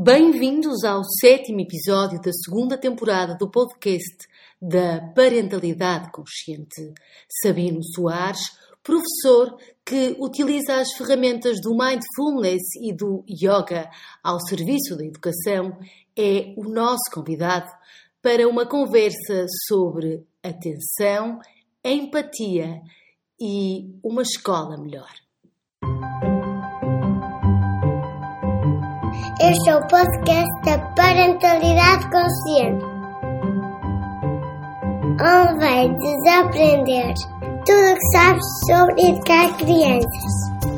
Bem-vindos ao sétimo episódio da segunda temporada do podcast da Parentalidade Consciente. Sabino Soares, professor que utiliza as ferramentas do Mindfulness e do Yoga ao serviço da educação, é o nosso convidado para uma conversa sobre atenção, empatia e uma escola melhor. Este é o podcast da Parentalidade Consciente, onde vai desaprender tudo o que sabes sobre educar crianças.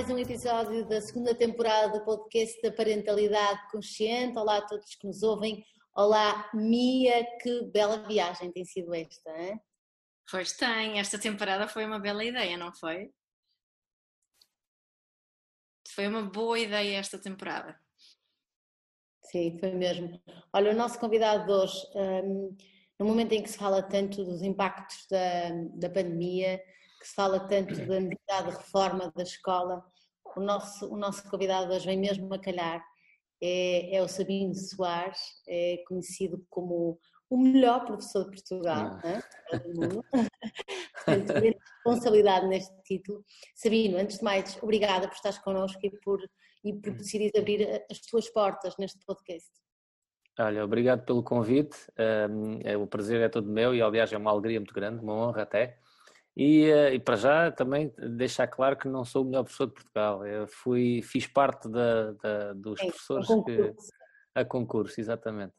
Mais um episódio da segunda temporada do podcast da Parentalidade Consciente. Olá a todos que nos ouvem. Olá, Mia, que bela viagem tem sido esta, hein? Pois tem, esta temporada foi uma bela ideia, não foi? Foi uma boa ideia esta temporada. Sim, foi mesmo. Olha, o nosso convidado de hoje, um, no momento em que se fala tanto dos impactos da, da pandemia, que se fala tanto da necessidade de reforma da escola, o nosso, o nosso convidado hoje vem mesmo a calhar. É, é o Sabino Soares, é conhecido como o melhor professor de Portugal, né? Portanto, responsabilidade neste título. Sabino, antes de mais, obrigada por estares connosco e por, e por decidir abrir as tuas portas neste podcast. Olha, obrigado pelo convite. Um, é, o prazer é todo meu e, aliás, é uma alegria muito grande, uma honra até. E, e, para já também deixar claro que não sou o melhor professor de Portugal. Eu fui, fiz parte da, da dos é, professores a concurso. Que, a concurso, exatamente.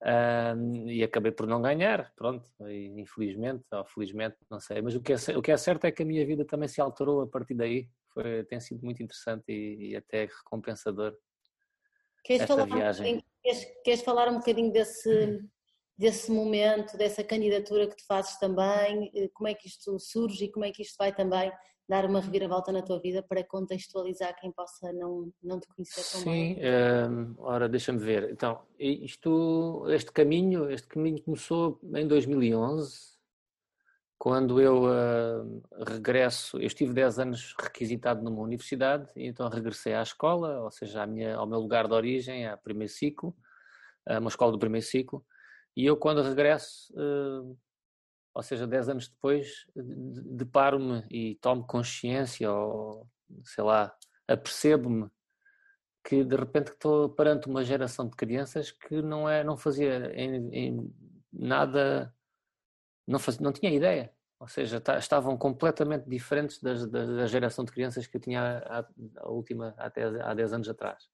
Um, e acabei por não ganhar, pronto, infelizmente, ou felizmente, não sei. Mas o que, é, o que é certo é que a minha vida também se alterou a partir daí. Foi, tem sido muito interessante e, e até recompensador. Queres esta falar, viagem. Um queres, queres falar um bocadinho desse, desse momento, dessa candidatura que tu fazes também, eh, como é que isto surge e como é que isto vai também dar uma reviravolta na tua vida para contextualizar quem possa não, não te conhecer tão bem? Sim, um, ora deixa-me ver. Então, isto, este caminho, este caminho começou em 2011, quando eu uh, regresso, eu estive 10 anos requisitado numa universidade, e então regressei à escola, ou seja, minha, ao meu lugar de origem, ao primeiro ciclo, uma escola do primeiro ciclo, e eu, quando regresso, uh, ou seja, 10 anos depois, deparo-me e tomo consciência, ou sei lá, apercebo-me que de repente estou perante uma geração de crianças que não, é, não fazia em, em nada, não, faz, não tinha ideia. Ou seja, tá, estavam completamente diferentes das, da, da, geração de crianças que eu tinha a, a última até há 10 anos atrás.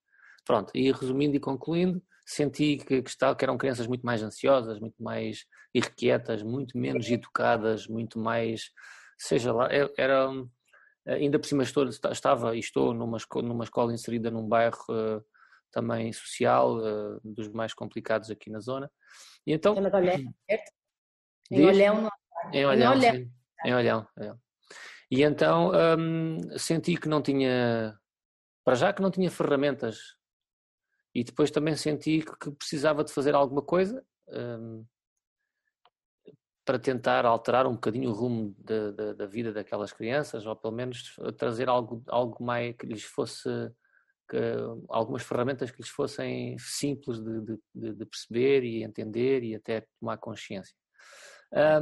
Pronto, e resumindo e concluindo, senti que, que, que eram crianças muito mais ansiosas, muito mais irrequietas, muito menos educadas, muito mais, seja lá, era, ainda por cima estou, estava e estou numa, numa escola inserida num bairro uh, também social, uh, dos mais complicados aqui na zona. E então, em Olhão, certo? Em Olhão, Em Olhão, em Olhão. Em Olhão, é. E então um, senti que não tinha, para já que não tinha ferramentas e depois também senti que precisava de fazer alguma coisa um, para tentar alterar um bocadinho o rumo da, da, da, vida daquelas crianças, ou pelo menos trazer algo, algo mais que lhes fosse, que, algumas ferramentas que lhes fossem simples de, de, de, perceber e entender e até tomar consciência.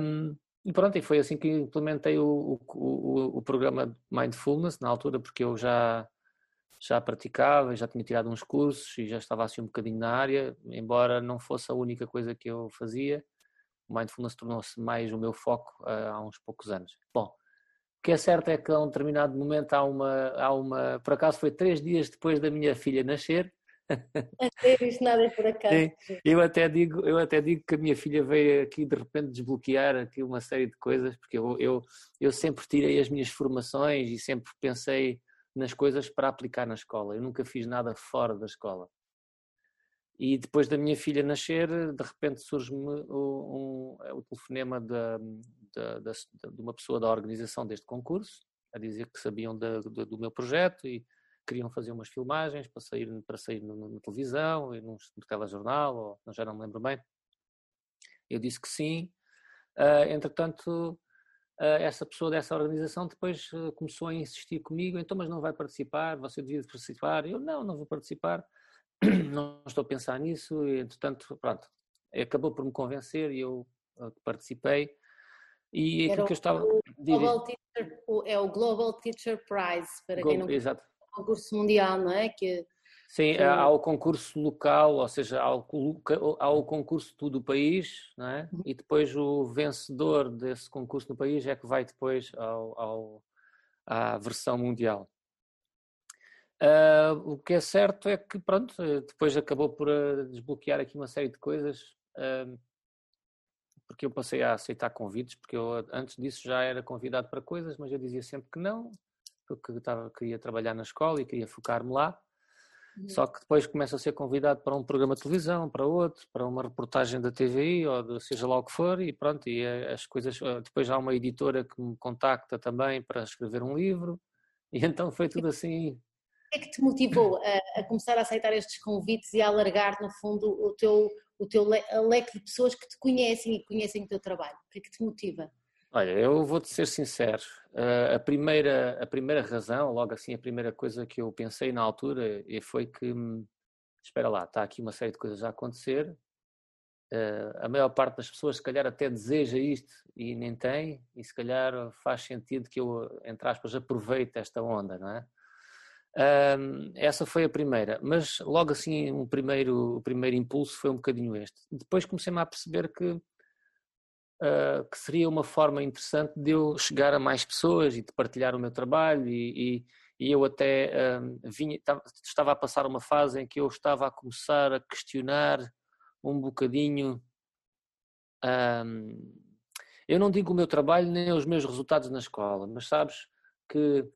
Um, e pronto, e foi assim que implementei o, o, o, o programa Mindfulness na altura, porque eu já já praticava, já tinha tirado uns cursos e já estava assim um bocadinho na área, embora não fosse a única coisa que eu fazia. O mindfulness tornou-se mais o meu foco uh, há uns poucos anos. Bom, o que é certo é que a um determinado momento há uma, há uma, por acaso foi três dias depois da minha filha nascer. Até isto nada é por acaso. eu até digo, eu até digo que a minha filha veio aqui de repente desbloquear aqui uma série de coisas, porque eu, eu, eu sempre tirei as minhas formações e sempre pensei nas coisas para aplicar na escola. Eu nunca fiz nada fora da escola. E depois da minha filha nascer, de repente surge-me um, um, o telefonema de, de, de, de, uma pessoa da organização deste concurso, a dizer que sabiam do meu projeto e queriam fazer umas filmagens para sair, para sair na televisão, e num, no telejornal, ou já não me lembro bem. Eu disse que sim. Uh, entretanto, essa pessoa dessa organização depois uh, começou a insistir comigo, então, mas não vai participar, você devia participar. Eu, não, não vou participar, não estou a pensar nisso, e entretanto, pronto, acabou por me convencer e eu participei. E Era aquilo que eu estava. O Global Teacher, é o Global Teacher Prize, para quem não Exato. concurso mundial, não é? Que, Sim, que... há o concurso local, ou seja, há o, há o concurso do país, não é? Uhum. e depois o vencedor desse concurso no país é que vai depois ao, ao à versão mundial. Uh, o que é certo é que, pronto, depois acabou por uh, desbloquear aqui uma série de coisas. Uh, porque eu passei a aceitar convites, porque eu antes disso já era convidado para coisas, mas eu dizia sempre que não, porque estava, queria trabalhar na escola e queria focar-me lá. Só que depois começo a ser convidado para um programa de televisão, para outro, para uma reportagem da TVI ou de seja lá o que for, e pronto, e as coisas. Eh, depois há uma editora que me contacta também para escrever um livro, e então foi tudo assim. O que é que te motivou a, a começar a aceitar estes convites e a alargar, no fundo, o teu o teu le leque de pessoas que te conhecem e conhecem o teu trabalho? O que é que te motiva? Olha, eu vou-te ser sincero. Uh, a, primeira, a primeira razão, logo assim, a primeira coisa que eu pensei na altura foi que, hum, espera lá, está aqui uma série de coisas a acontecer. Uh, a maior parte das pessoas, se calhar, até deseja isto e nem tem, e se calhar faz sentido que eu, entre aspas, aproveite esta onda, não é? Essa foi a primeira, mas logo assim um primeiro, o primeiro impulso foi um bocadinho este. Depois comecei-me a perceber que, uh, que seria uma forma interessante de eu chegar a mais pessoas e de partilhar o meu trabalho e, e, e eu até um, vinha, estava a passar uma fase em que eu estava a começar a questionar um bocadinho um, eu não digo o meu trabalho nem os meus resultados na escola, mas sabes que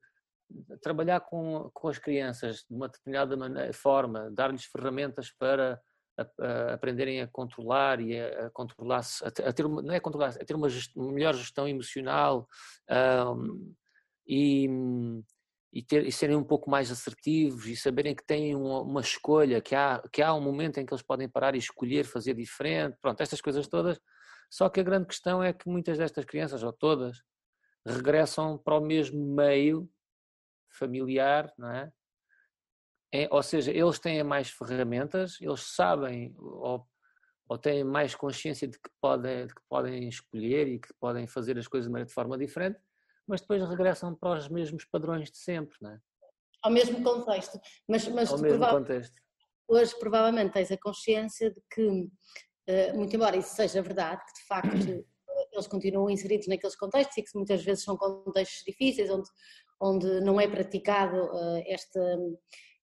trabalhar com, com as crianças de uma determinada maneira, forma, dar-lhes ferramentas para a, a aprenderem a controlar e a, a controlar-se, a, a, ter uma, não é controlar a ter uma, uma melhor gestão emocional um, e, e, ter, e serem um pouco mais assertivos e saberem que têm uma, uma, escolha, que há, que há um momento em que eles podem parar e escolher fazer diferente, pronto, estas coisas todas. Só que a grande questão é que muitas destas crianças, ou todas, regressam para o mesmo meio familiar, não é? É? ou seja, eles têm mais ferramentas, eles sabem ou, ou têm mais consciência de que, podem, de que podem escolher e que podem fazer as coisas de forma diferente, mas depois regressam para os mesmos padrões de sempre, não é? Ao mesmo contexto. Mas, mas Ao mesmo contexto. Hoje provavelmente tens a consciência de que, eh, muito embora isso seja verdade, que de facto eles continuam inseridos naqueles contextos e que muitas vezes são contextos difíceis, onde, onde não é praticado uh,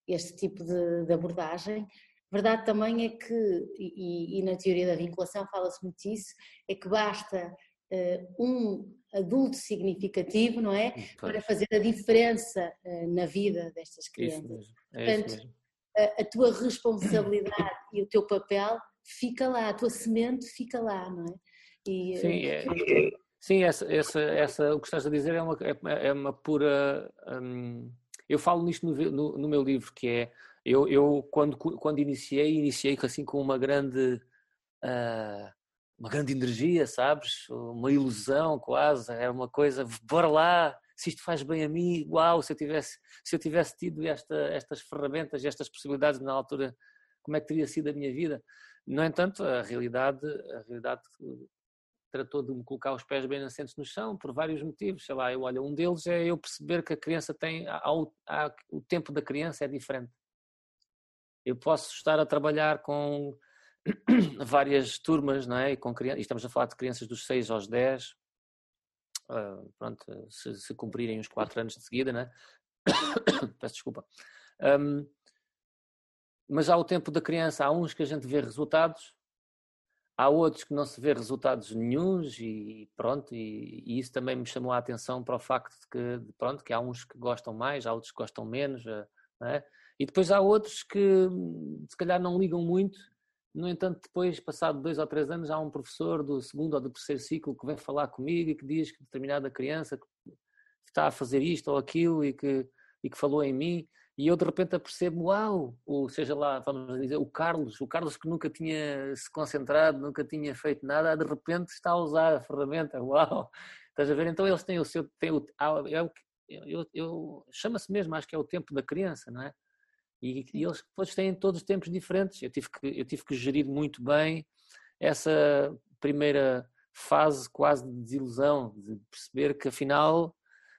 este, tipo de, de, abordagem. Verdade também é que, e, e na teoria da vinculação fala-se muito disso, é que basta uh, um adulto significativo, não é? Pois. Para fazer a diferença uh, na vida destas crianças. É Portanto, a, a tua responsabilidade e o teu papel fica lá, a tua semente fica lá, não é? E, Sim, é, Sim, essa, essa, essa, o que estás a dizer é uma, é, é uma pura. Hum, eu falo nisto no, no, no, meu livro, que é. Eu, eu quando, quando iniciei, iniciei assim com uma grande. Uh, uma grande energia, sabes? Uma ilusão quase. Era uma coisa, bora lá, se isto faz bem a mim, uau, se eu tivesse, se eu tivesse tido esta, estas ferramentas, estas possibilidades na altura, como é que teria sido a minha vida? No entanto, a realidade, a realidade tratou de me colocar os pés bem assentes no chão por vários motivos, sei lá, eu, olha, um deles é eu perceber que a criança tem, o tempo da criança é diferente. Eu posso estar a trabalhar com várias turmas, não é? E, com crianças, e estamos a falar de crianças dos 6 aos 10, uh, ah, pronto, se, se, cumprirem os 4 anos de seguida, não é? Peço desculpa. Um, mas há o tempo da criança, há uns que a gente vê resultados Há outros que não se vê resultados nenhums e pronto, e, e, isso também me chamou a atenção para o facto de que, pronto, que há uns que gostam mais, há outros que gostam menos, é? e depois há outros que se calhar não ligam muito, no entanto depois, passado dois ou três anos, há um professor do segundo ou do terceiro ciclo que vem falar comigo e que diz que determinada criança está a fazer isto ou aquilo e que, e que falou em mim, e eu de repente apercebo, uau, ou seja lá, vamos dizer, o Carlos, o Carlos que nunca tinha se concentrado, nunca tinha feito nada, de repente está a usar a ferramenta, uau, estás a ver? Então eles têm o seu, têm o, é o, eu, eu chama-se mesmo, acho que é o tempo da criança, não é? E, e eles depois têm todos tempos diferentes. Eu tive que, eu tive que gerir muito bem essa primeira fase quase de desilusão, de perceber que afinal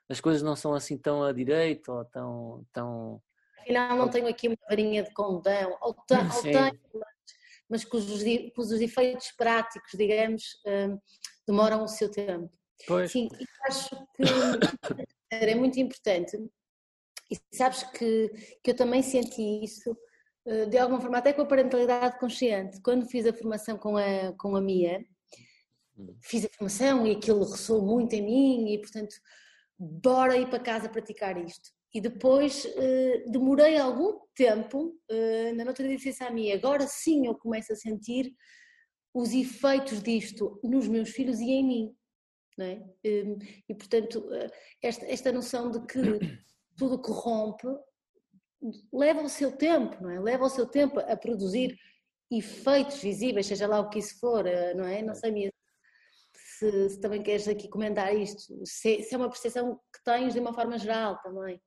as coisas não são assim tão à direita ou tão. tão... Afinal, não tenho aqui uma varinha de condão, ou, tenho, ou tenho mas cujos, cujos efeitos práticos, digamos, um, demoram o seu tempo. Pois. Sim, e acho que é muito importante. E sabes que, que eu também senti isso, eh, de alguma forma, até com a parentalidade consciente. Quando fiz a formação com a, com a Mia, fiz a formação e aquilo ressoou muito em mim e, portanto, bora ir para casa praticar isto. E depois eh, demorei algum tempo, eh, na outra disse a mim, agora sim eu começo a sentir os efeitos disto nos meus filhos e em mim. É? Hum, e, portanto, eh, esta, esta noção de que tudo que rompe leva o seu tempo, não é? Leva o seu tempo a produzir efeitos visíveis, seja lá o que isso for, não é? Não sei se, se também queres aqui comentar isto, se, se é uma percepção que tens de uma forma geral também.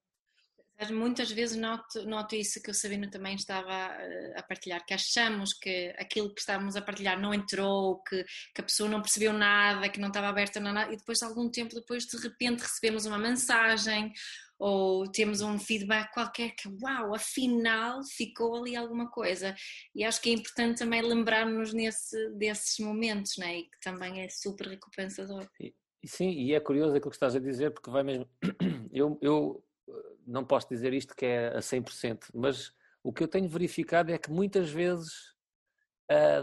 Muitas vezes noto, noto isso que o Sabino também estava a, partilhar, que achamos que aquilo que estávamos a partilhar não entrou, que, que a pessoa não percebeu nada, que não estava aberta a nada, e depois, algum tempo depois, de repente recebemos uma mensagem ou temos um feedback qualquer que, uau, afinal ficou ali alguma coisa. E acho que é importante também lembrarmos nesse, desses momentos, né? e que também é super recompensador. Sim, e é curioso aquilo que estás a dizer, porque vai mesmo. Eu, eu não posso dizer isto que é a 100%, mas o que eu tenho verificado é que muitas vezes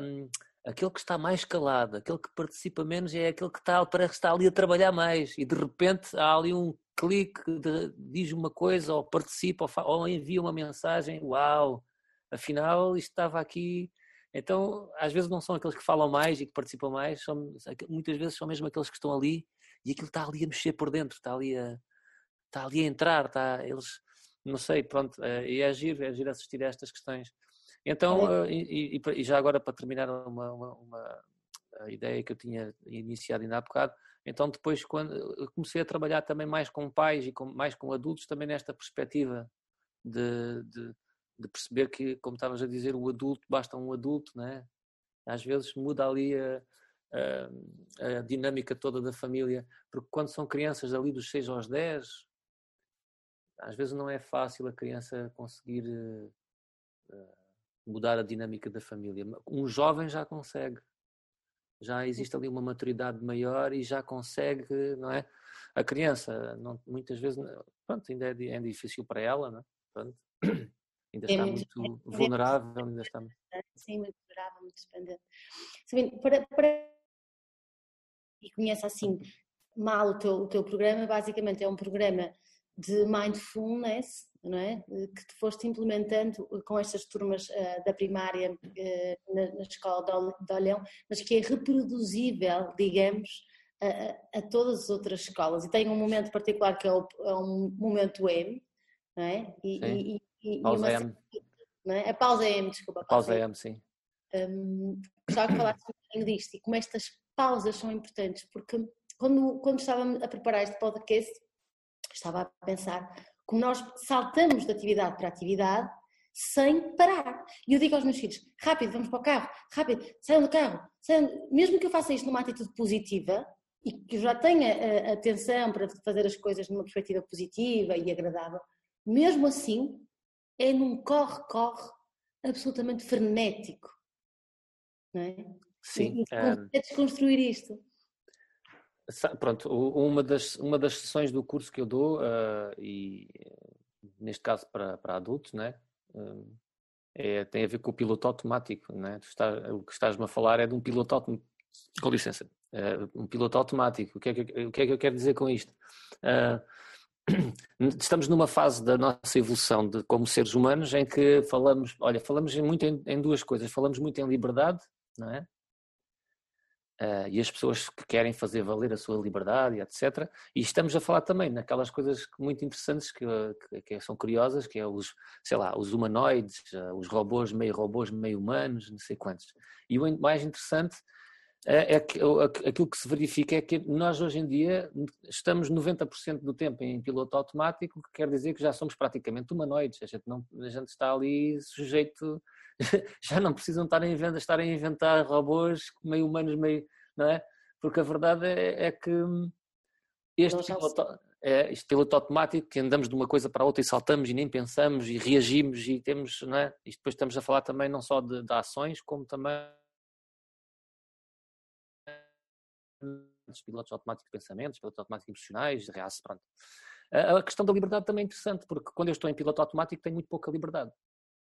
um, aquele que está mais calado, aquele que participa menos é aquele que está, parece que está ali a trabalhar mais e de repente há ali um clique, de, diz uma coisa ou participa ou, ou envia uma mensagem, uau, afinal isto estava aqui. Então, às vezes não são aqueles que falam mais e que participam mais, são, muitas vezes são mesmo aqueles que estão ali e aquilo está ali a mexer por dentro, está ali a, está ali a entrar, está, eles, não sei, pronto, eh, e é agir, é agir assistir a estas questões. Então, é. e, e, já agora para terminar uma, uma, uma ideia que eu tinha iniciado ainda há bocado, então depois quando comecei a trabalhar também mais com pais e com, mais com adultos, também nesta perspectiva de, de, de perceber que, como estavas a dizer, o adulto, basta um adulto, né? às vezes muda ali a, a, a, dinâmica toda da família, porque quando são crianças ali dos 6 aos 10, às vezes não é fácil a criança conseguir uh, mudar a dinâmica da família. Um jovem já consegue. Já existe ali uma maturidade maior e já consegue, não é? A criança, não, muitas vezes, pronto, ainda é, é difícil para ela, não é? Pronto, ainda é está muito, muito vulnerável, ainda está... Sim, muito vulnerável, muito dependente. Para, para... E conhece assim mal o teu, o teu programa, basicamente é um programa de mindfulness, não é? que te foste implementando com estas turmas uh, da primária uh, na, na, escola de Olhão, mas que é reproduzível, digamos, a, a, todas as outras escolas. E tem um momento particular que é, o, é um momento M, não é? E, e, e, pausa uma, M. Não é? A pausa M, desculpa. A pausa, pausa M, sim. Um, gostava que falasse um bocadinho disto e como estas pausas são importantes, porque quando, quando estava a preparar este podcast, estava a pensar como nós saltamos de atividade para atividade sem parar. E eu digo aos meus filhos: rápido, vamos para o carro, rápido, saiam do carro. Saiam... Mesmo que eu faça isto numa atitude positiva e que eu já tenha atenção para fazer as coisas numa perspectiva positiva e agradável, mesmo assim é num corre-corre absolutamente frenético. Não é? Sim. E, e é desconstruir isto. Pronto, uma das, uma das sessões do curso que eu dou, uh, e neste caso para, para adultos, né? Uh, é, tem a ver com o piloto automático. Né? Está, o que estás-me a falar é de um piloto automático. Com licença, uh, um piloto automático. O que, é que, o que é que eu quero dizer com isto? estamos numa fase da nossa evolução de, como seres humanos em que falamos, olha, falamos muito em, em duas coisas. Falamos muito em liberdade, não é? Uh, e as pessoas que querem fazer valer a sua liberdade, etc. E estamos a falar também naquelas coisas muito interessantes que, que, que são curiosas, que é os, sei lá, os humanoides, uh, os robôs, meio robôs, meio humanos, não sei quantos. E o mais interessante é, é que aquilo que se verifica é que nós hoje em dia estamos 90% do tempo em piloto automático, que quer dizer que já somos praticamente humanoides, a gente, não, a gente está ali sujeito, já não precisam estar a, inventar, estar a inventar robôs meio humanos, meio, não é? Porque a verdade é, é que este piloto, é, este piloto automático que andamos de uma coisa para outra e saltamos e nem pensamos e reagimos e temos, não é? E depois estamos a falar também não só de, de ações, como também pilotos automáticos de pensamentos, pilotos automáticos emocionais, reação, pronto. A questão da liberdade também é interessante, porque quando eu estou em piloto automático tenho muito pouca liberdade.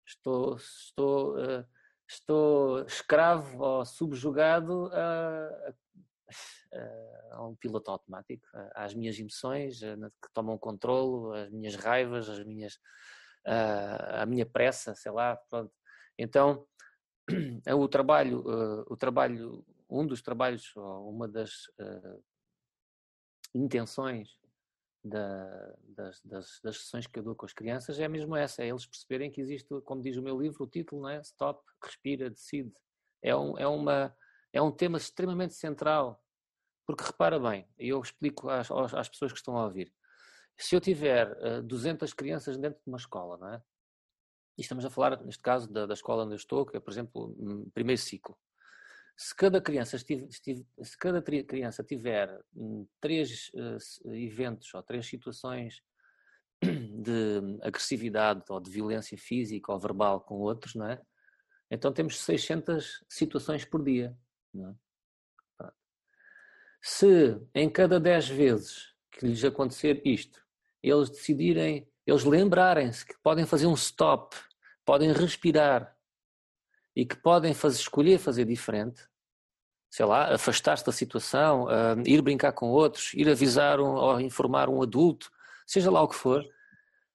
Estou, estou, uh, estou escravo ou subjugado a, a, a um piloto automático, às minhas emoções que tomam controle, as minhas raivas, as minhas, a minha pressa, sei lá, pronto. Então, o trabalho, uh, o trabalho um dos trabalhos, uma das uh, intenções da, das, das, das, sessões que eu dou com as crianças é mesmo essa, é eles perceberem que existe, como diz o meu livro, o título, não é? Stop, respira, decide. É um, é uma, é um tema extremamente central, porque repara bem, e eu explico às, às pessoas que estão a ouvir, se eu tiver uh, 200 crianças dentro de uma escola, não é? E estamos a falar, neste caso, da, da escola onde eu estou, que é, por exemplo, hum, primeiro ciclo se cada criança, estive, estive, se cada criança tiver hum, três uh, eventos ou três situações de agressividade ou de violência física ou verbal com outros, não é? Então temos 600 situações por dia. É? Se em cada 10 vezes que lhes acontecer isto, eles decidirem, eles lembrarem-se que podem fazer um stop, podem respirar e que podem fazer, escolher fazer diferente, sei lá, afastar-se da situação, uh, ir brincar com outros, ir avisar um, ou informar um adulto, seja lá o que for.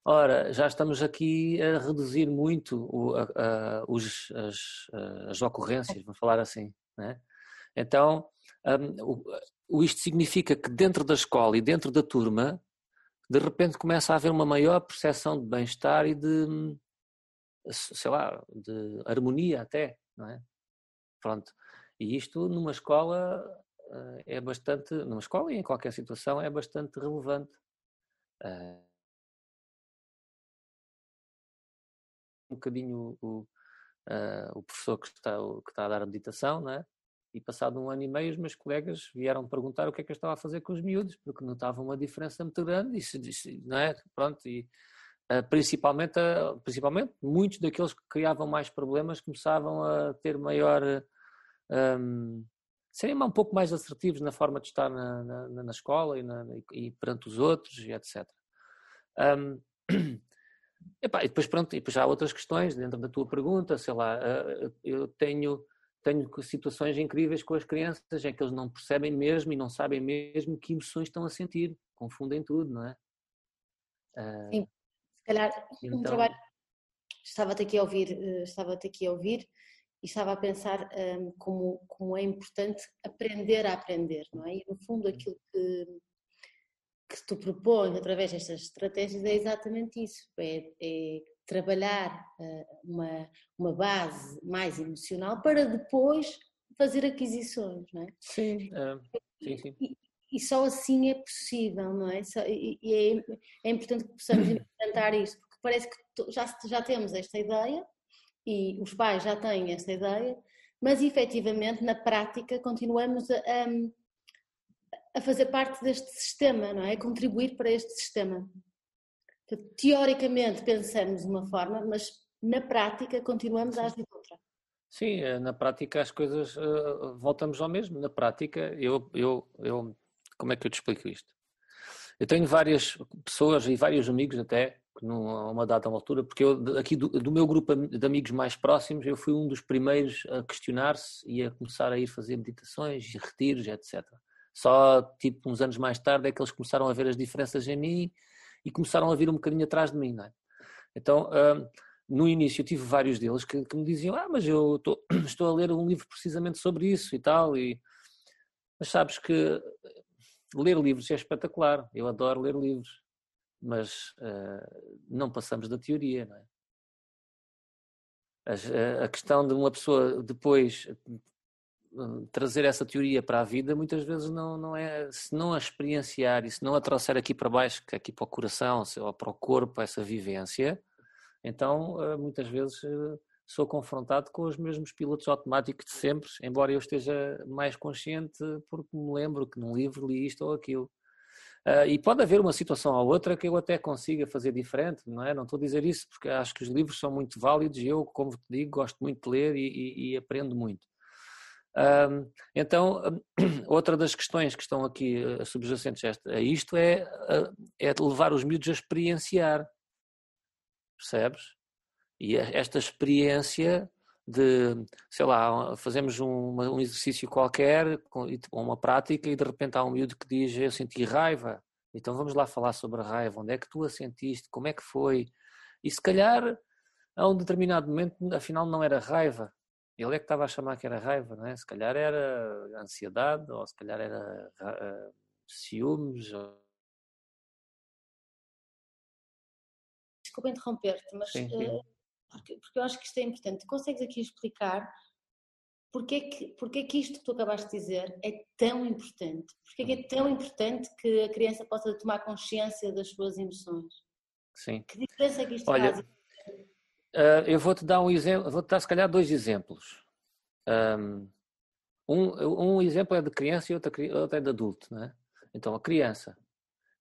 Ora, já estamos aqui a reduzir muito o, a, a, os, as, as, ocorrências, vamos falar assim. Né? Então, um, o, isto significa que dentro da escola e dentro da turma, de repente começa a haver uma maior percepção de bem-estar e de, sei lá, de harmonia até, não é? Pronto. E isto numa escola uh, é bastante, numa escola e em qualquer situação é bastante relevante. Uh, um bocadinho o, uh, o professor que está, que está a dar a meditação, não é? E passado um ano e meio os meus colegas vieram perguntar o que é que eu estava a fazer com os miúdos, porque notavam uma diferença muito grande, e não é? Pronto, e principalmente, principalmente muitos daqueles que criavam mais problemas começavam a ter maior um, serem um pouco mais assertivos na forma de estar na, na, na escola e, na, e, perante os outros e etc. Um, epá, e depois pronto, e depois há outras questões dentro da tua pergunta, sei lá, ah, eu tenho tenho situações incríveis com as crianças, é que eles não percebem mesmo e não sabem mesmo que emoções estão a sentir, confundem tudo, não é? Uh, Sim, se calhar então... um trabalho, estava-te aqui a ouvir, eh, estava-te aqui a ouvir e estava a pensar um, como, como é importante aprender a aprender, não é? E no fundo aquilo que, que tu propões através destas estratégias é exatamente isso, é, é trabalhar uh, uma, uma base mais emocional para depois fazer aquisições, não é? Sim, uh, sim, sim. E, e, só assim é possível, não é? E, é, é importante que possamos implementar isto, porque parece que já, já temos esta ideia, e os pais já têm essa ideia, mas efetivamente na prática continuamos a, a, fazer parte deste sistema, não é? A contribuir para este sistema. teoricamente pensamos de uma forma, mas na prática continuamos a agir outra. Sim, eh, na prática as coisas uh, voltamos ao mesmo. Na prática, eu, eu, eu, como é que eu te explico isto? Eu tenho várias pessoas e vários amigos até a uma data, uma altura, porque eu, aqui do, do, meu grupo de amigos mais próximos, eu fui um dos primeiros a questionar-se e a começar a ir fazer meditações retiros, etc. Só, tipo, uns anos mais tarde é que eles começaram a ver as diferenças em mim e começaram a vir um bocadinho atrás de mim, é? Então, um, no início eu tive vários deles que, que me diziam, ah, mas eu estou, estou a ler um livro precisamente sobre isso e tal, e, Mas sabes que ler livros é espetacular, eu adoro ler livros, mas uh, não passamos da teoria, não é? A, a questão de uma pessoa depois hum, trazer essa teoria para a vida muitas vezes não, não é, se não a experienciar e se não a trouxer aqui para baixo, é aqui para o coração ou para o corpo, essa vivência, então eh, muitas vezes eh, sou confrontado com os mesmos pilotos automáticos de sempre, embora eu esteja mais consciente porque me lembro que num livro li isto ou aquilo. Uh, e pode haver uma situação ou outra que eu até consiga fazer diferente, não é? Não estou a dizer isso porque acho que os livros são muito válidos e eu, como te digo, gosto muito de ler e, e, e aprendo muito. Uh, então, outra das questões que estão aqui uh, subjacentes a isto é, é levar os miúdos a experienciar, percebes? E esta experiência de, sei lá, fazemos um, um exercício qualquer, uma prática, e de repente há um miúdo que diz: Eu senti raiva, então vamos lá falar sobre a raiva, onde é que tu a sentiste, como é que foi? E se calhar, a um determinado momento, afinal não era raiva, ele é que estava a chamar que era raiva, não é? Se calhar era ansiedade, ou se calhar era uh, ciúmes. Ou... Desculpa interromper-te, mas. Sim, sim. Porque, porque eu acho que isto é importante. Consegues aqui explicar porque é, que, porque é que isto que tu acabaste de dizer é tão importante? Porque é que é tão importante que a criança possa tomar consciência das suas emoções? Sim. Que diferença é que isto Olha, faz? Uh, eu vou-te dar um exemplo, vou-te dar se calhar dois exemplos. Um, um exemplo é de criança e outro, outro é de adulto, não é? Então, a criança,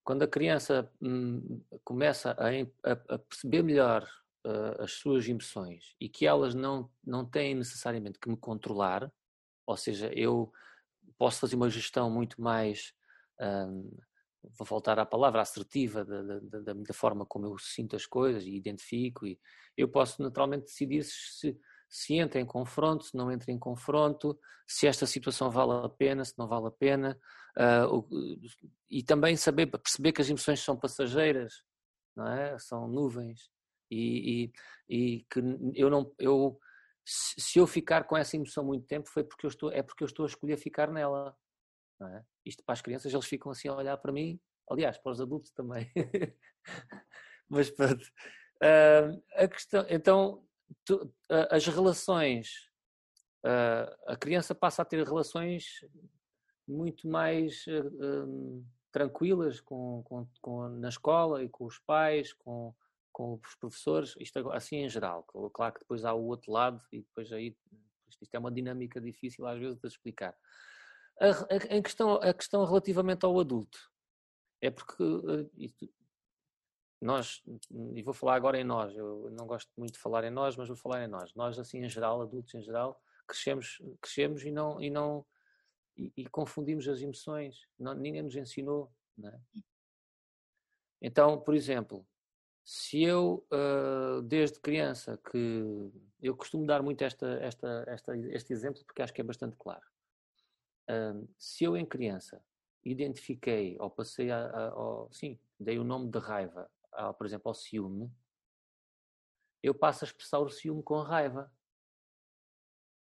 quando a criança hum, começa a, a, a perceber melhor uh, as suas emoções e que elas não, não têm necessariamente que me controlar, ou seja, eu posso fazer uma gestão muito mais, um, vou voltar à palavra, assertiva da, da, da, forma como eu sinto as coisas e identifico, e eu posso naturalmente decidir se, se entra em confronto, se não entra em confronto, se esta situação vale a pena, se não vale a pena, uh, e também saber, perceber que as emoções são passageiras, não é? São nuvens e, e, e, que eu não eu se eu ficar com essa emoção muito tempo foi porque eu estou é porque eu estou a escolher ficar nela é? isto para as crianças eles ficam assim a olhar para mim aliás para os adultos também mas pronto uh, a questão então tu, uh, as relações uh, a criança passa a ter relações muito mais tranquilas com, com, com, na escola e com os pais com com os professores, isto assim em geral. Claro que depois há o outro lado e depois aí isto é uma dinâmica difícil às vezes de explicar. A, a, questão, a questão relativamente ao adulto, é porque eh, nós, e vou falar agora em nós, eu não gosto muito de falar em nós, mas vou falar em nós. Nós, assim, em geral, adultos em geral, crescemos, crescemos e não, e não e, e confundimos as emoções. Não, ninguém nos ensinou, é? Então, por exemplo, se eu, uh, desde criança, que eu costumo dar muito esta, esta, esta, este exemplo porque acho que é bastante claro. Se eu, em criança, identifiquei ou passei a, a ou, sim, dei o nome de raiva, ao, por exemplo, ao ciúme, eu passo a expressar o ciúme com raiva.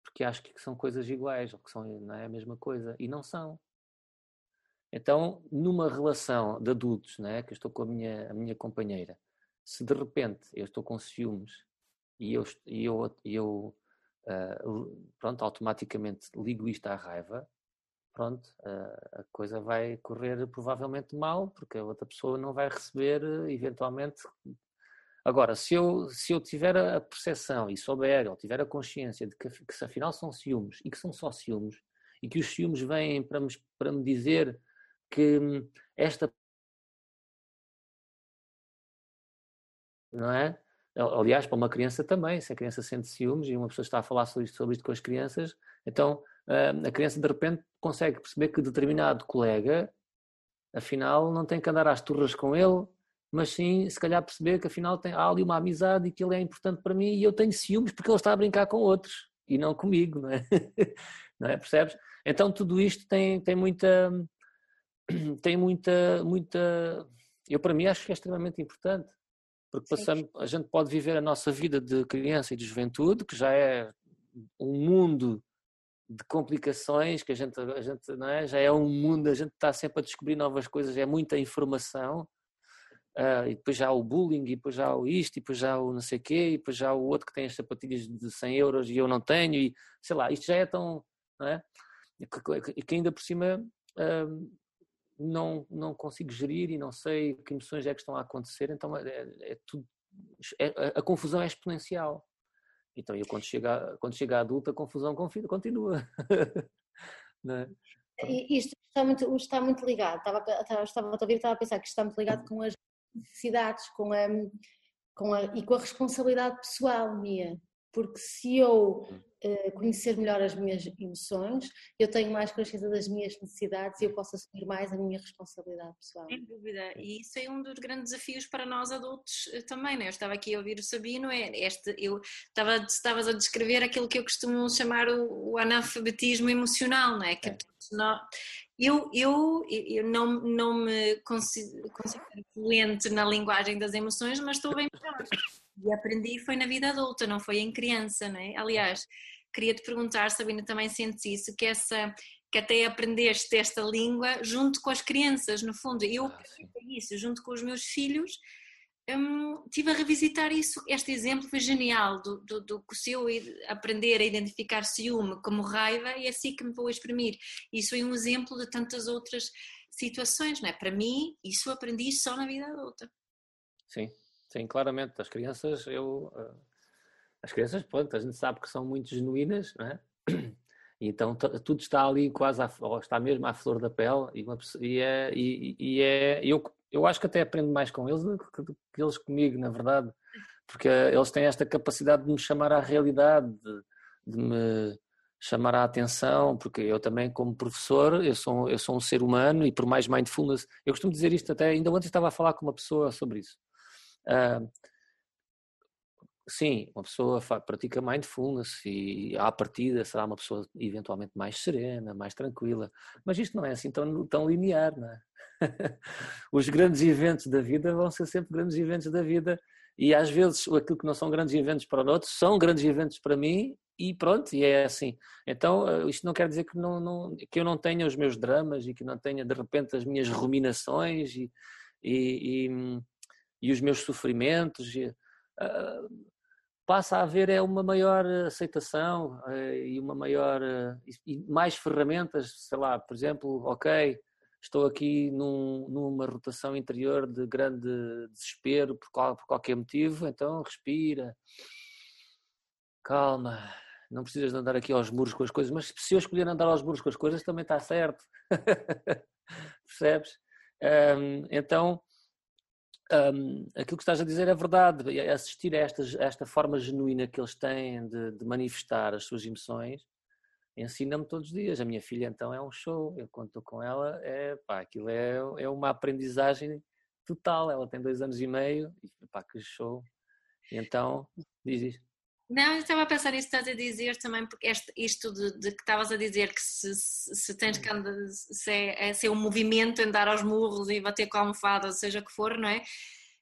Porque acho que são coisas iguais, ou que são, não é a mesma coisa, e não são. Então, numa relação de adultos, né, que eu estou com a minha, a minha companheira, se de repente eu estou com ciúmes e eu, e eu, eu uh, pronto, automaticamente ligo isto à raiva, pronto, uh, a coisa vai correr provavelmente mal, porque a outra pessoa não vai receber eventualmente. Agora, se eu, se eu tiver a percepção e souber, ou tiver a consciência de que, que se afinal são ciúmes e que são só ciúmes, e que os ciúmes vêm para me, para me dizer que hum, esta não é? Aliás, para uma criança também, se a criança sente ciúmes e uma pessoa está a falar sobre isto, sobre isto com as crianças, então ah, a criança de repente consegue perceber que determinado colega, afinal, não tem que andar às turras com ele, mas sim, se calhar, perceber que afinal tem, há ali uma amizade e que ele é importante para mim e eu tenho ciúmes porque ele está a brincar com outros e não comigo, não é? não é? Percebes? Então tudo isto tem, tem muita. tem muita. muita eu, para mim, acho que é extremamente importante. Porque passamos, a gente pode viver a nossa vida de criança e de juventude, que já é um mundo de complicações que a gente, a gente não é? já é um mundo, a gente está sempre a descobrir novas coisas, é muita informação. Uh, e depois já há o bullying, e depois já há o isto, e depois já há o não sei quê, e depois já há o outro que tem as sapatilhas de 100 euros e eu não tenho, e sei lá, isto já é tão. Não é? E que ainda por cima uh, não, não consigo gerir e não sei que emoções é que estão a acontecer, então é, é, é tudo. É, a, a confusão é exponencial. Então, eu quando chega, quando chega a adulta, a confusão continua. é? Isto está muito, está muito ligado, estava, estava, estava a ouvir, estava a pensar que está muito ligado com as necessidades com a, com a, e com a responsabilidade pessoal minha porque se eu uh, conhecer melhor as minhas emoções, eu tenho mais consciência das minhas necessidades e eu posso assumir mais a minha responsabilidade pessoal. Sem dúvida, e isso é um dos grandes desafios para nós adultos uh, também, né? Eu estava aqui a ouvir o Sabino, é este, eu estava, estavas a descrever aquilo que eu costumo chamar o, o analfabetismo emocional, não é? Que é. Nós, eu, eu, eu não, não me considero, considero fluente na linguagem das emoções, mas estou bem melhor e aprendi foi na vida adulta, não foi em criança, né? Aliás, queria te perguntar, Sabina, também sentes isso, que essa que até aprendeste esta língua junto com as crianças, no fundo. Eu ah, isso junto com os meus filhos. Hum, tive a revisitar isso, este exemplo foi genial do, do, do que se eu aprender a identificar ciúme como raiva e é assim que me vou exprimir. Isso é um exemplo de tantas outras situações, não é? Para mim, isso aprendi só na vida adulta. Sim, Sim, claramente. As crianças, eu. Eh, as crianças, pronto, a gente sabe que são muito genuínas, não é? Então tudo está ali quase, à, ou está mesmo à flor da pele e, uma, e é, e, e, é eu, eu acho que até aprendo mais com eles do que, do que, eles comigo, na verdade, porque eles têm esta capacidade de me chamar à realidade, de, de me chamar a atenção, porque eu também como professor, eu sou, eu sou um ser humano e por mais mindfulness, eu costumo dizer isto até, ainda ontem estava a falar com uma pessoa sobre isso, Sim, uma pessoa pratica mindfulness e à partida será uma pessoa eventualmente mais serena, mais tranquila, mas isto não é assim tão, tão linear, não é? Os grandes eventos da vida vão ser sempre grandes eventos da vida e às vezes aquilo que não são grandes eventos para outros são grandes eventos para mim e pronto, e é assim. Então, ah, isto não quer dizer que, não, não, que eu não tenha os meus dramas e que não tenha de repente as minhas ruminações e, e, e e os meus sofrimentos. E, uh, passa a haver é uma maior aceitação uh, e uma maior uh, e mais ferramentas, sei lá, por exemplo, ok, estou aqui num, numa rotação interior de grande desespero por, qual, por qualquer motivo, então respira, calma, não precisas de andar aqui aos muros com as coisas, mas se eu escolher andar aos muros com as coisas também está certo, percebes? Um, então um, aquilo que estás a dizer é verdade. Assistir a, estas, a esta forma genuína que eles têm de, de manifestar as suas emoções ensina-me todos os dias. A minha filha, então, é um show. Eu, estou com ela, é, pá, aquilo é, é uma aprendizagem total. Ela tem dois anos e meio e, pá, que show. E então, diz isto. Não, eu estava a pensar nisso que estás a dizer também, porque este, isto de, de, que estavas a dizer que se, se, se tens que andar, se é, é, se é um movimento andar aos murros e bater com a almofada, seja o que for, não é?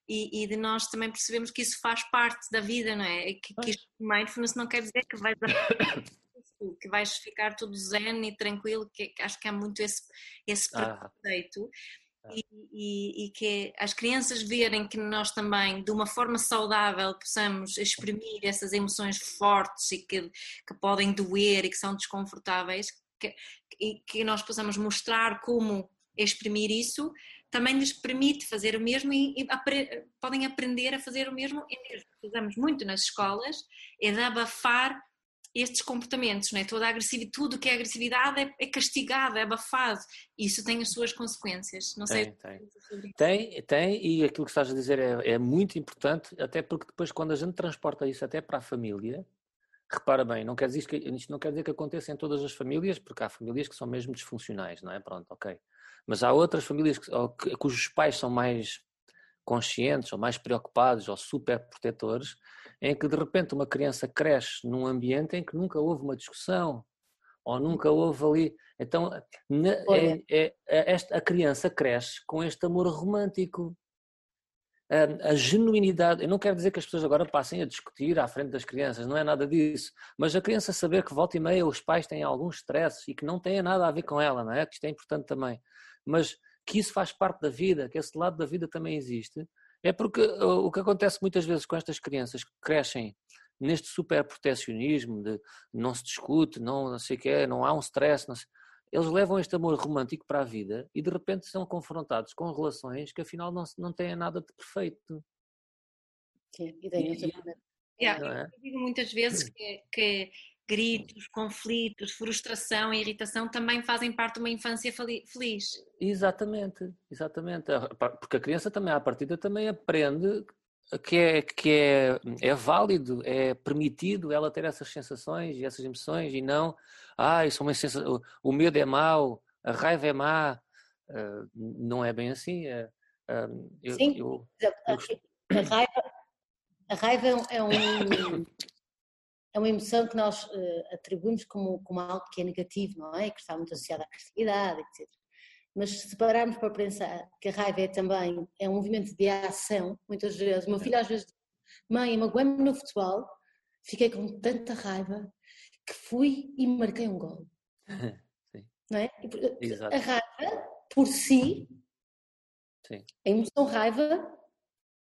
E, e, de nós também percebemos que isso faz parte da vida, não é? Que, que isto, mindfulness não quer dizer que vais, que vais ficar tudo zen e tranquilo, que, que acho que há muito esse, esse ah. preconceito. Ah e, e, que as crianças verem que nós também, de uma forma saudável, possamos exprimir essas emoções fortes e que, que podem doer e que são desconfortáveis, que, e que nós possamos mostrar como exprimir isso, também lhes permite fazer o mesmo e, e apre, podem aprender a fazer o mesmo. E mesmo fazemos muito nas escolas, é de abafar estes comportamentos, não é? Toda a agressividade, tudo que é agressividade é, é castigado, é abafado. Isso tem as suas consequências. Não sei. Tem, tem. tem, tem, e aquilo que estás a dizer é, é muito importante, até porque depois quando a gente transporta isso até para a família, repara bem, não quer dizer que, isto não quer dizer que aconteça em todas as famílias, porque há famílias que são mesmo disfuncionais, não é? Pronto, ok. Mas há outras famílias que, cujos pais são mais conscientes ou mais preocupados ou super protetores, em que de repente uma criança cresce num ambiente em que nunca houve uma discussão ou nunca houve ali. Então é, é, é, esta, a criança cresce com este amor romântico. a, a genuinidade. Eu não quero dizer que as pessoas agora passem a discutir à frente das crianças, não é nada disso. Mas a criança saber que volta e meia os pais têm alguns stresses e que não têm nada a ver com ela, não é? Que isto é importante também. Mas que isso faz parte da vida, que esse lado da vida também existe. É porque o que acontece muitas vezes com estas crianças que crescem neste super protecionismo de não se discute, não, não sei o que é, não há um stress, eles levam este amor romântico para a vida e de repente são confrontados com relações que afinal não, não têm nada de perfeito. Sim, e daí e, yeah, é? Eu digo muitas vezes hum. que, que, gritos, conflitos, frustração e irritação também fazem parte de uma infância feliz. Exatamente, exatamente. Porque a criança também, à partida, também aprende que é, que é, é válido, é permitido ela ter essas sensações e essas emoções e não, ah, isso é uma sensação, o medo é mau, a raiva é má. Uh, não é bem assim. É, uh, eu, Sim, eu, eu, a, raiva, a raiva é um, é uma emoção que nós uh, atribuímos como, como algo que é negativo, não é? Que está muito associado à agressividade, etc. Mas se pararmos para pensar que a raiva é também é um movimento de ação, muitas vezes, o meu filho às vezes diz, mãe, magoei-me no futebol, fiquei com tanta raiva que fui e marquei um gol. Sim. Não é? Exato. A raiva, por si, Sim. a emoção raiva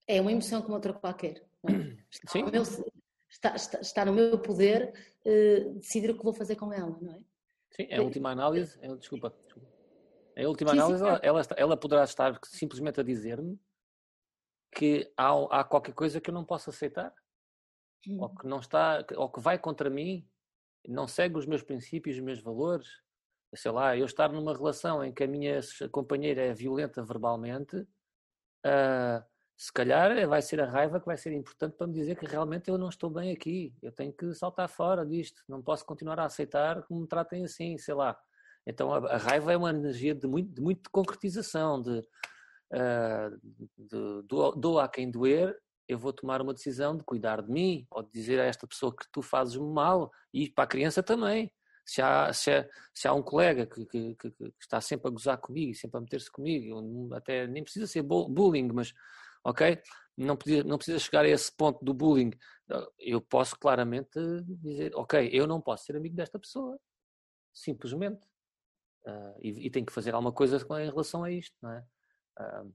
é uma emoção como outra qualquer. Está, Sim. Meu, está, está, está, no meu poder uh, decidir o que vou fazer com ela, não é? Sim, é a última análise, é, desculpa, desculpa. Em última análise, ela, ela, ela, poderá estar simplesmente a dizer-me que há, há, qualquer coisa que eu não posso aceitar, hum. ou que não está, ou que vai contra mim, não segue os meus princípios, os meus valores. Sei lá, eu estar numa relação em que a minha companheira é violenta verbalmente, uh, se calhar é, vai ser a raiva que vai ser importante para me dizer que realmente eu não estou bem aqui. Eu tenho que saltar fora disto. Não posso continuar a aceitar que me tratem assim, sei lá. Então a, raiva é uma energia de muito de, muito de concretização, de, uh, de, de dou a quem doer, eu vou tomar uma decisão de cuidar de mim, ou de dizer a esta pessoa que tu fazes mal, e para a criança também. Se há, se há, se há um colega que, que, que, está sempre a gozar comigo, sempre a meter-se comigo, até nem precisa ser bullying, mas ok? Não precisa, não precisa chegar a esse ponto do bullying. Eu posso claramente dizer, ok, eu não posso ser amigo desta pessoa, simplesmente. Uh, e, e tenho que fazer alguma coisa em relação a isto, não é? Uh,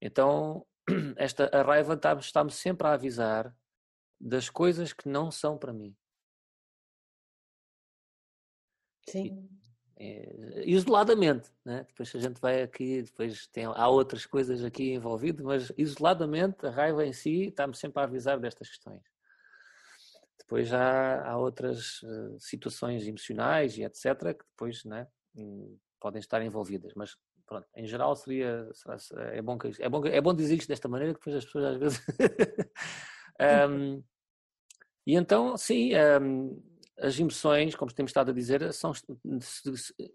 então, esta, a raiva está-me está sempre a avisar das coisas que não são para mim. Sim. É, isoladamente, né? depois a gente vai aqui, depois tem, há outras coisas aqui envolvidas, mas isoladamente a raiva em si está-me sempre a avisar destas questões. Depois há, há outras uh, situações emocionais e etc. que depois né, um, podem estar envolvidas, mas pronto, em geral seria, é bom que, é bom é bom dizer isto desta maneira que depois as pessoas às vezes um, e então sim um, as emoções como temos estado a dizer são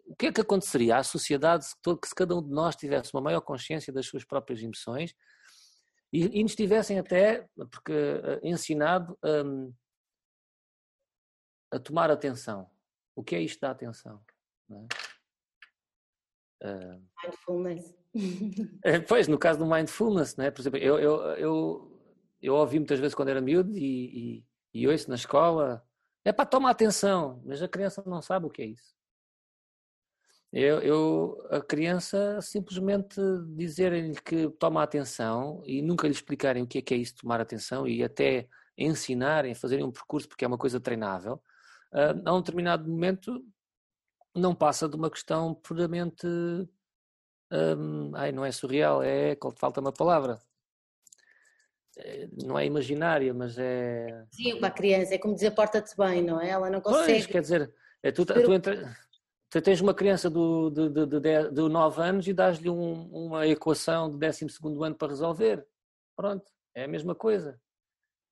o que é que aconteceria à sociedade se, todo, se cada um de nós tivesse uma maior consciência das suas próprias emoções e, e nos tivessem até porque uh, ensinado um, a tomar atenção o que é isto da atenção não é? Uh, mindfulness. É, pois, no caso do mindfulness, né? por exemplo, eu, eu, eu, eu ouvi muitas vezes quando era miúdo e, e, e ouço na escola, é para tomar atenção, mas a criança não sabe o que é isso. Eu, eu, a criança simplesmente dizerem-lhe que toma atenção e nunca lhe explicarem o que é que é isso tomar atenção e até ensinarem, fazerem um percurso porque é uma coisa treinável, uh, a um determinado momento não passa de uma questão puramente. Hum, ai, não é surreal, é. Falta uma palavra. É, não é imaginária, mas é. Sim, para a criança, é como dizer porta-te bem, não é? Ela não consegue. Pois, quer dizer, é tu, tu, entra, tu tens uma criança do, de, de, de, de 9 anos e dás-lhe um, uma equação de 12 ano para resolver. Pronto, é a mesma coisa.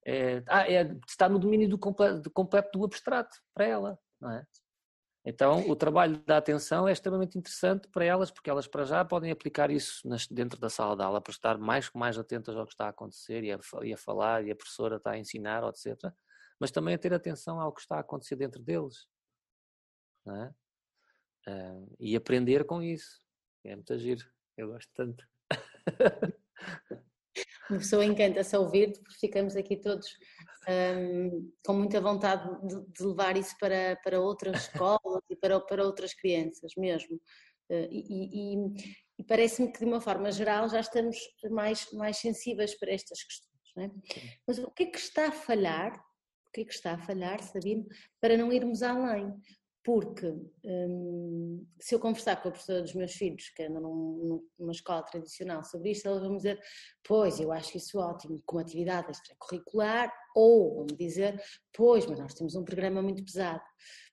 É, ah, é, está no domínio do completo, do completo do abstrato para ela, não é? Então, o trabalho da atenção é extremamente interessante para elas, porque elas, para já, podem aplicar isso dentro da sala de aula, para estar mais, mais atentas ao que está a acontecer e a, e a falar, e a professora está a ensinar, etc. Mas também a ter atenção ao que está a acontecer dentro deles. É? Uh, e aprender com isso. É muito giro. Eu gosto tanto. Uma pessoa encanta-se ouvir-te, porque ficamos aqui todos um, com muita vontade de, de, levar isso para, para outras escolas e para, para outras crianças mesmo. Uh, e, e, e parece-me que de uma forma geral já estamos mais, mais sensíveis para estas questões. É? Mas o que é que está a falhar? O que é que está a falhar, Sabino, para não irmos além? Porque hum, se eu conversar com a professora dos meus filhos, que andam num, numa escola tradicional, sobre isto, elas vão dizer: Pois, eu acho isso ótimo, como atividade extracurricular, ou vão dizer: Pois, mas nós temos um programa muito pesado.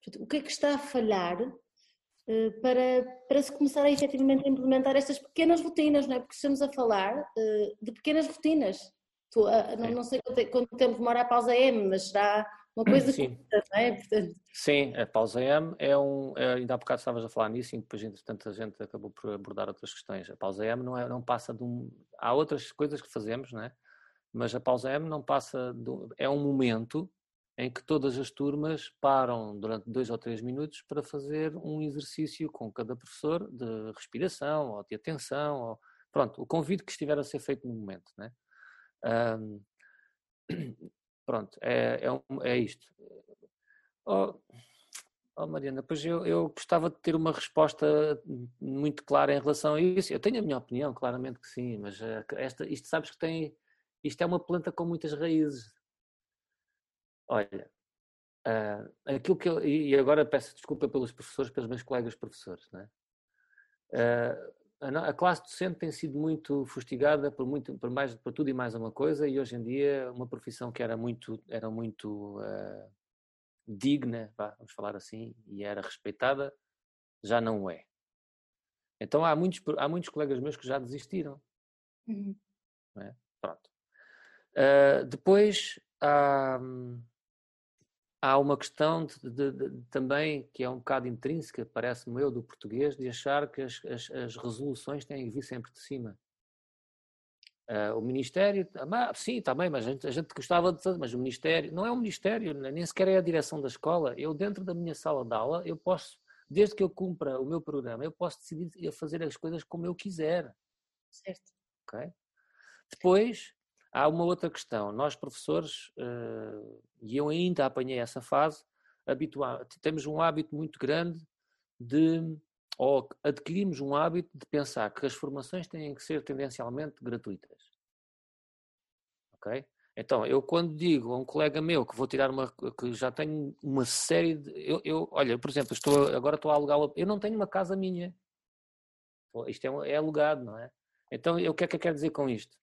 Portanto, o que é que está a falhar eh, para, para se começar a efetivamente a implementar estas pequenas rotinas, não é? Porque estamos a falar eh, de pequenas rotinas. Tu, não, não, sei quanto, quanto tempo demora a pausa M, mas será uma coisa Sim. Curta, não é? Portanto... Sim, a pausa M é um. É, ainda há bocado estavas a falar nisso e depois, entretanto, a gente acabou por abordar outras questões. A pausa M não, é, não passa de um. Há outras coisas que fazemos, não é? Mas a pausa M não passa de. É um momento em que todas as turmas param durante dois ou três minutos para fazer um exercício com cada professor de respiração ou de atenção. Ou, pronto, o convite que estiver a ser feito no momento, né? Um, Pronto, é, é, é isto. Oh, oh, Mariana, pois eu, eu gostava de ter uma resposta muito clara em relação a isso. Eu tenho a minha opinião, claramente que sim, mas eh, esta, isto sabes que tem. Isto é uma planta com muitas raízes. Olha, uh, aquilo que eu. E agora peço desculpa pelos professores, pelos meus colegas professores, né? Uh, a, classe docente tem sido muito fustigada por, muito, por, mais, por tudo e mais uma coisa e hoje em dia uma profissão que era muito, era muito uh, digna, vamos falar assim, e era respeitada, já não é. Então há muitos, há muitos colegas meus que já desistiram. Uhum. É? Pronto. Uh, depois há, há uma questão de, de, de, também que é um bocado intrínseca, parece-me eu, do português, de achar que as, as, as resoluções têm que vir sempre de cima. Uh, o Ministério, ah, sim, também, mas a gente, a gente gostava de mas o Ministério, não é um Ministério, nem sequer é a direção da escola. Eu, dentro da minha sala de aula, eu posso, desde que eu cumpra o meu programa, eu posso decidir fazer as coisas como eu quiser. Certo. Ok? Depois, Há uma outra questão. Nós, professores, uh, e eu ainda apanhei essa fase, temos um hábito muito grande de, ou adquirimos um hábito de pensar que as formações têm que ser tendencialmente gratuitas. Ok? Então, eu quando digo a um colega meu que vou tirar uma, que já tenho uma série de, eu, eu olha, por exemplo, estou, agora estou a alugar, eu não tenho uma casa minha. Isto é, é alugado, não é? Então, o que é que eu quero dizer com isto?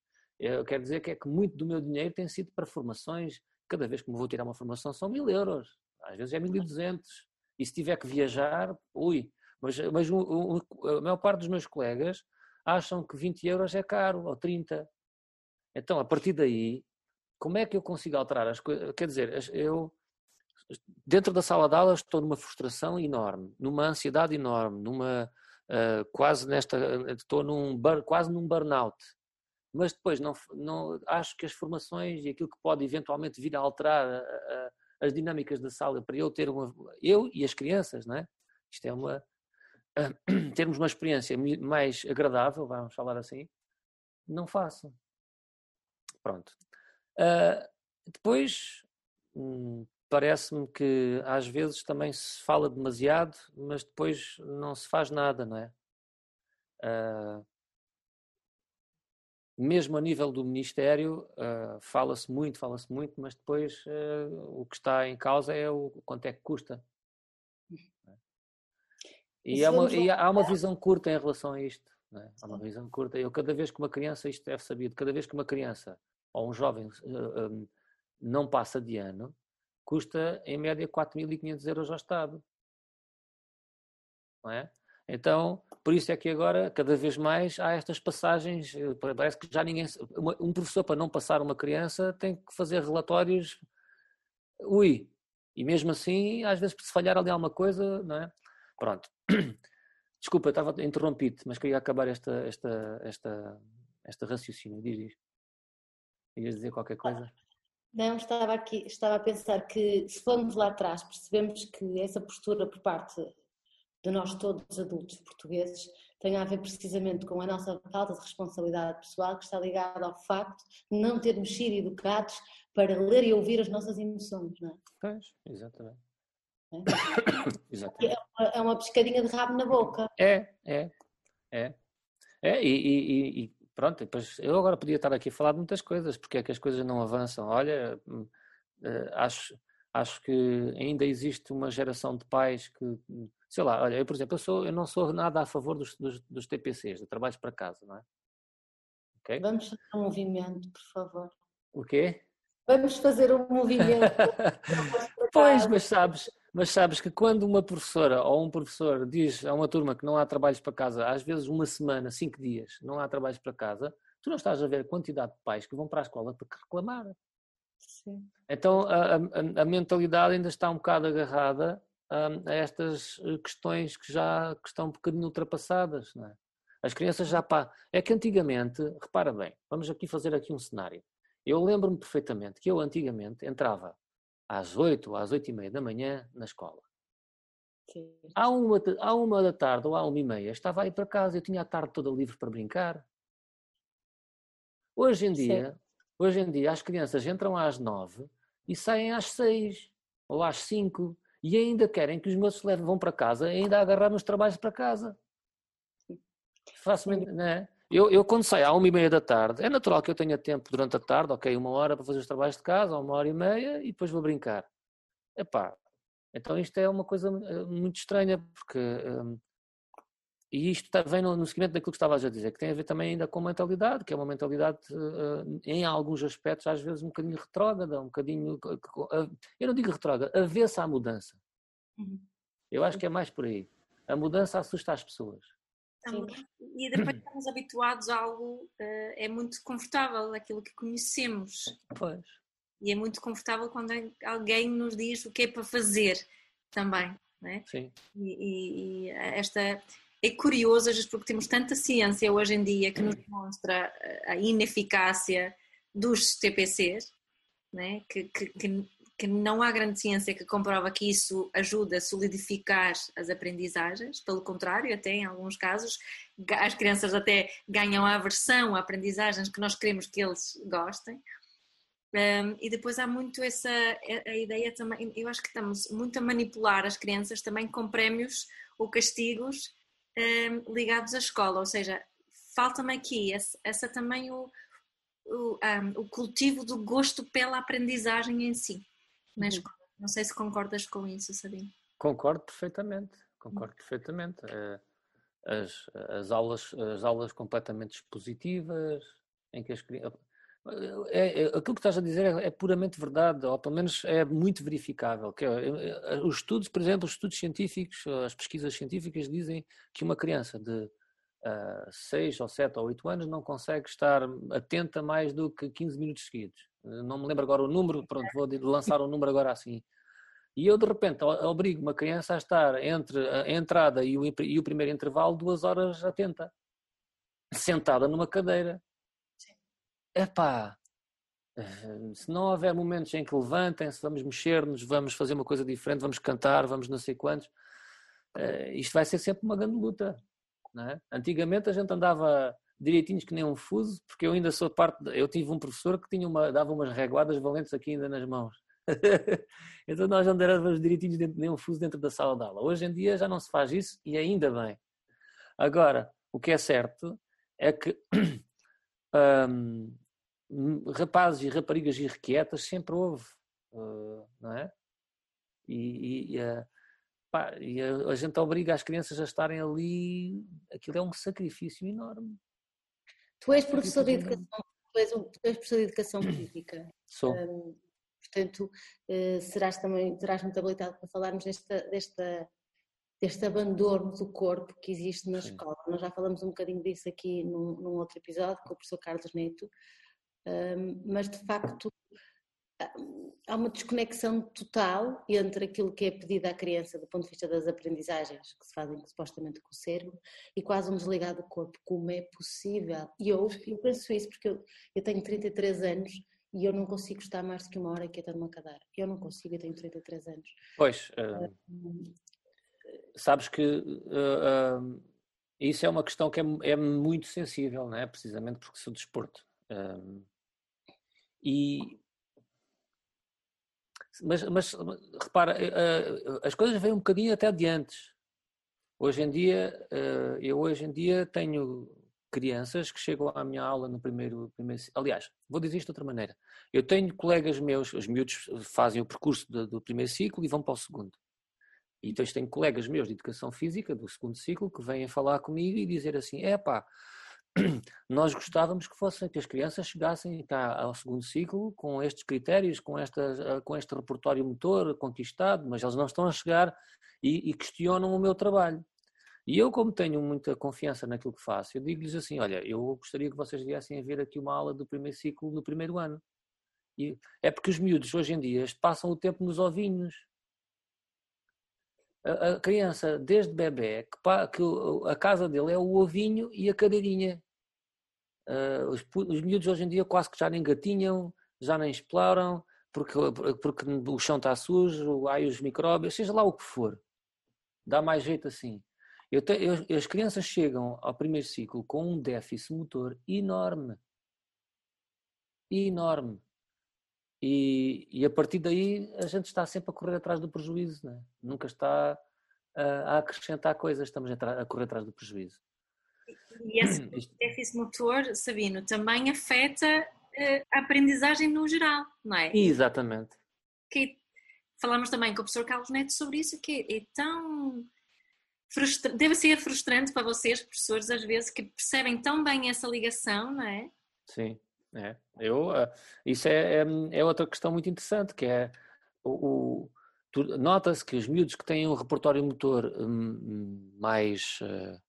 Eu quero dizer que é que muito do meu dinheiro tem sido para formações. Cada vez que me vou tirar uma formação são mil euros, às vezes é mil e duzentos. E se tiver que viajar, ui. Mas, mas o, o, a maior parte dos meus colegas acham que 20 euros é caro, ou 30. Então, a partir daí, como é que eu consigo alterar as coisas? Quer dizer, eu, dentro da sala de aula, estou numa frustração enorme, numa ansiedade enorme, numa. Uh, quase nesta. Estou num, quase num burnout mas depois não, não acho que as formações e aquilo que pode eventualmente vir a alterar a, a, as dinâmicas da sala para eu ter uma eu e as crianças, não é? Isto é uma termos uma experiência mais agradável, vamos falar assim, não faço. Pronto. Uh, depois hum, parece-me que às vezes também se fala demasiado, mas depois não se faz nada, não é? Uh, mesmo a nível do Ministério, uh, fala-se muito, fala-se muito, mas depois uh, o que está em causa é o quanto é que custa. E, uma, e há uma visão curta em relação a isto. É? Há uma visão curta. Eu, cada vez que uma criança, isto deve sabido, cada vez que uma criança ou um jovem uh, um, não passa de ano, custa em média 4.500 euros ao Estado. Não é? Então, por isso é que agora, cada vez mais, há estas passagens. Eh, parece que já ninguém. Um professor, para não passar uma criança, tem que fazer relatórios. Ui! E mesmo assim, às vezes, se falhar ali alguma coisa, não é? Pronto. Desculpa, estava interrompido, mas queria acabar esta, esta, esta, esta raciocínio. Diz isto. Ias dizer qualquer coisa? Não, estava aqui, estava a pensar que se formos lá atrás, percebemos que essa postura por parte de nós todos adultos portugueses tem a ver precisamente com a nossa falta de responsabilidade pessoal, que está ligada ao facto de não termos sido educados para ler e ouvir as nossas emoções, não é? Pois, exatamente. É? exatamente. É, uma, é uma pescadinha de rabo na boca. É, é, é. É, e, e, e pronto, depois eu agora podia estar aqui a falar de muitas coisas, porque é que as coisas não avançam. Olha, hum, eh, acho, acho que ainda existe uma geração de pais que sei lá, olha, eu por exemplo, eu, sou, eu não sou nada a favor dos, dos, dos TPCs, de trabalhos para casa, não é? Okay? Vamos fazer um movimento, por favor. O quê? Vamos fazer um movimento. pois, mas sabes, mas sabes que quando uma professora ou um professor diz a uma turma que não há trabalhos para casa, às vezes uma semana, cinco dias, não há trabalhos para casa, tu não estás a ver a quantidade de pais que vão para a escola para reclamar. Sim. Então a, a, a mentalidade ainda está um bocado agarrada a estas eh, questões que já que estão um bocadinho ultrapassadas. Não é? As crianças já pá. É que antigamente, repara bem, vamos aqui fazer aqui um cenário. Eu lembro-me perfeitamente que eu antigamente entrava às oito, às oito e meia da manhã na escola. Sim. À uma, à uma da tarde ou à uma e meia estava aí para casa, eu tinha a tarde toda livre para brincar. Hoje em dia, Sim. Hoje em dia as crianças entram às nove e saem às seis ou às cinco e ainda querem que os moços levem, vão para casa e ainda agarrar nos trabalhos para casa. Facilmente, não é? Eu, eu, quando saio à uma e meia da tarde, é natural que eu tenha tempo durante a tarde, ok, uma hora para fazer os trabalhos de casa, ou uma hora e meia, e depois vou brincar. Epá, então isto é uma coisa eh, muito estranha, porque um, e isto vem no, no seguimento daquilo que estavas a dizer, que tem a ver também ainda com mentalidade, que é uma mentalidade, uh, em alguns aspectos, às vezes um bocadinho retrógrada, um bocadinho. Uh, eu não digo retrógrada, avessa à mudança. Uhum. Eu acho que é mais por aí. A mudança assusta as pessoas. Sim. E depois estamos habituados a algo, uh, é muito confortável, aquilo que conhecemos. Pois. E é muito confortável quando alguém nos diz o que é para fazer também. Não é? Sim. E, e, e esta é curioso, às vezes, porque temos tanta ciência hoje em dia que nos mostra a ineficácia dos TPCs, né? que, que, que, que não há grande ciência que comprova que isso ajuda a solidificar as aprendizagens, pelo contrário, até em alguns casos, as crianças até ganham a aversão a aprendizagens que nós queremos que eles gostem. Um, e depois há muito essa a, a ideia também, eu acho que estamos muito a manipular as crianças também com prémios ou castigos um, ehm, ligados à escola, ou seja, falta-me aqui essa, essa também o, o, um, ehm, o, cultivo do gosto pela aprendizagem em si na uhum. escola. Não sei se concordas com isso, Sabino. Concordo perfeitamente, concordo perfeitamente. Eh, as, as, aulas, as aulas completamente expositivas, em que as crianças. É, é, aquilo que estás a dizer é, é, puramente verdade, ou pelo menos é muito verificável. Que é, é, os estudos, por exemplo, os estudos científicos, as pesquisas científicas dizem que uma criança de 6 uh, ou 7 ou 8 anos não consegue estar atenta mais do que 15 minutos seguidos. Não me lembro agora o número, pronto, vou lançar o um número agora assim. E eu, de repente, obrigo uma criança a estar entre a entrada e o, e o primeiro intervalo duas horas atenta, sentada numa cadeira epá, eh, se não houver momentos em que levantem-se, vamos mexer-nos, vamos fazer uma coisa diferente, vamos cantar, vamos não sei quantos, uh, isto vai ser sempre uma grande luta. É? Antigamente a gente andava direitinhos que nem um fuso, porque eu ainda sou parte, de, eu tive um professor que tinha uma, dava umas reguadas valentes aqui ainda nas mãos. então nós andávamos direitinhos dentro, nem um fuso dentro da sala de aula. Hoje em dia já não se faz isso e ainda bem. Agora, o que é certo é que um, rapazes e raparigas irrequietas sempre houve, uh, não é? E, e, uh, pá, e a, a, gente obriga as crianças a estarem ali, aquilo é um sacrifício enorme. Tu és professor de educação, tu és, tu és professor de educação física. Sou. Um, portanto, uh, serás também, terás muito habilitado para falarmos desta, desta, deste abandono do corpo que existe na Sim. escola. Nós já falamos um bocadinho disso aqui num, num outro episódio com o professor Carlos Neto, mas de facto há uma desconexão total entre aquilo que é pedido à criança do ponto de vista das aprendizagens que se fazem supostamente com o cérebro e quase um desligado do corpo. Como é possível? E eu, eu penso isso porque eu, eu tenho 33 anos e eu não consigo estar mais do que uma hora quieta numa cadeira. Eu não consigo, eu tenho 33 anos. Pois. Uh... sabes que uh, uh, isso é uma questão que é, é, muito sensível, não é? Precisamente porque sou desporto. E mas, mas repara, as coisas vêm um bocadinho até de antes. Hoje em dia, eu hoje em dia tenho crianças que chegam à minha aula no primeiro, primeiro aliás, vou dizer isto de outra maneira. Eu tenho colegas meus, os miúdos fazem o percurso do, do primeiro ciclo e vão para o segundo. E depois tenho colegas meus de educação física do segundo ciclo que vêm falar comigo e dizer assim: é pá, nós gostávamos que fossem que as crianças chegassem cá ao segundo ciclo com estes critérios, com, esta, com este repertório motor conquistado, mas eles não estão a chegar e, e questionam o meu trabalho. E eu, como tenho muita confiança naquilo que faço, eu digo-lhes assim: olha, eu gostaria que vocês viessem a ver aqui uma aula do primeiro ciclo no primeiro ano. E é porque os miúdos hoje em dia passam o tempo nos ovinhos. A, criança, desde bebê, que, que, a casa dele é o ovinho e a cadeirinha. Uh, os, os miúdos hoje em dia quase que já nem gatinham, já nem exploram, porque, porque o chão está sujo, há os micróbios, seja lá o que for. Dá mais jeito assim. Eu te, eu, as crianças chegam ao primeiro ciclo com um déficit motor enorme. Enorme. E, e, a partir daí a gente está sempre a correr atrás do prejuízo, é? nunca está a, a, acrescentar coisas, estamos a, a, correr atrás do prejuízo. E esse déficit motor, Sabino, também afeta eh, a aprendizagem no geral, não é? Exatamente. Que falamos também com o professor Carlos Neto sobre isso, que é tão deve ser frustrante para vocês, professores, às vezes, que percebem tão bem essa ligação, não é? Sim, é. Eu, uh, isso é, é, é, outra questão muito interessante, que é o, o nota-se que os miúdos que têm um repertório motor um, mais uh,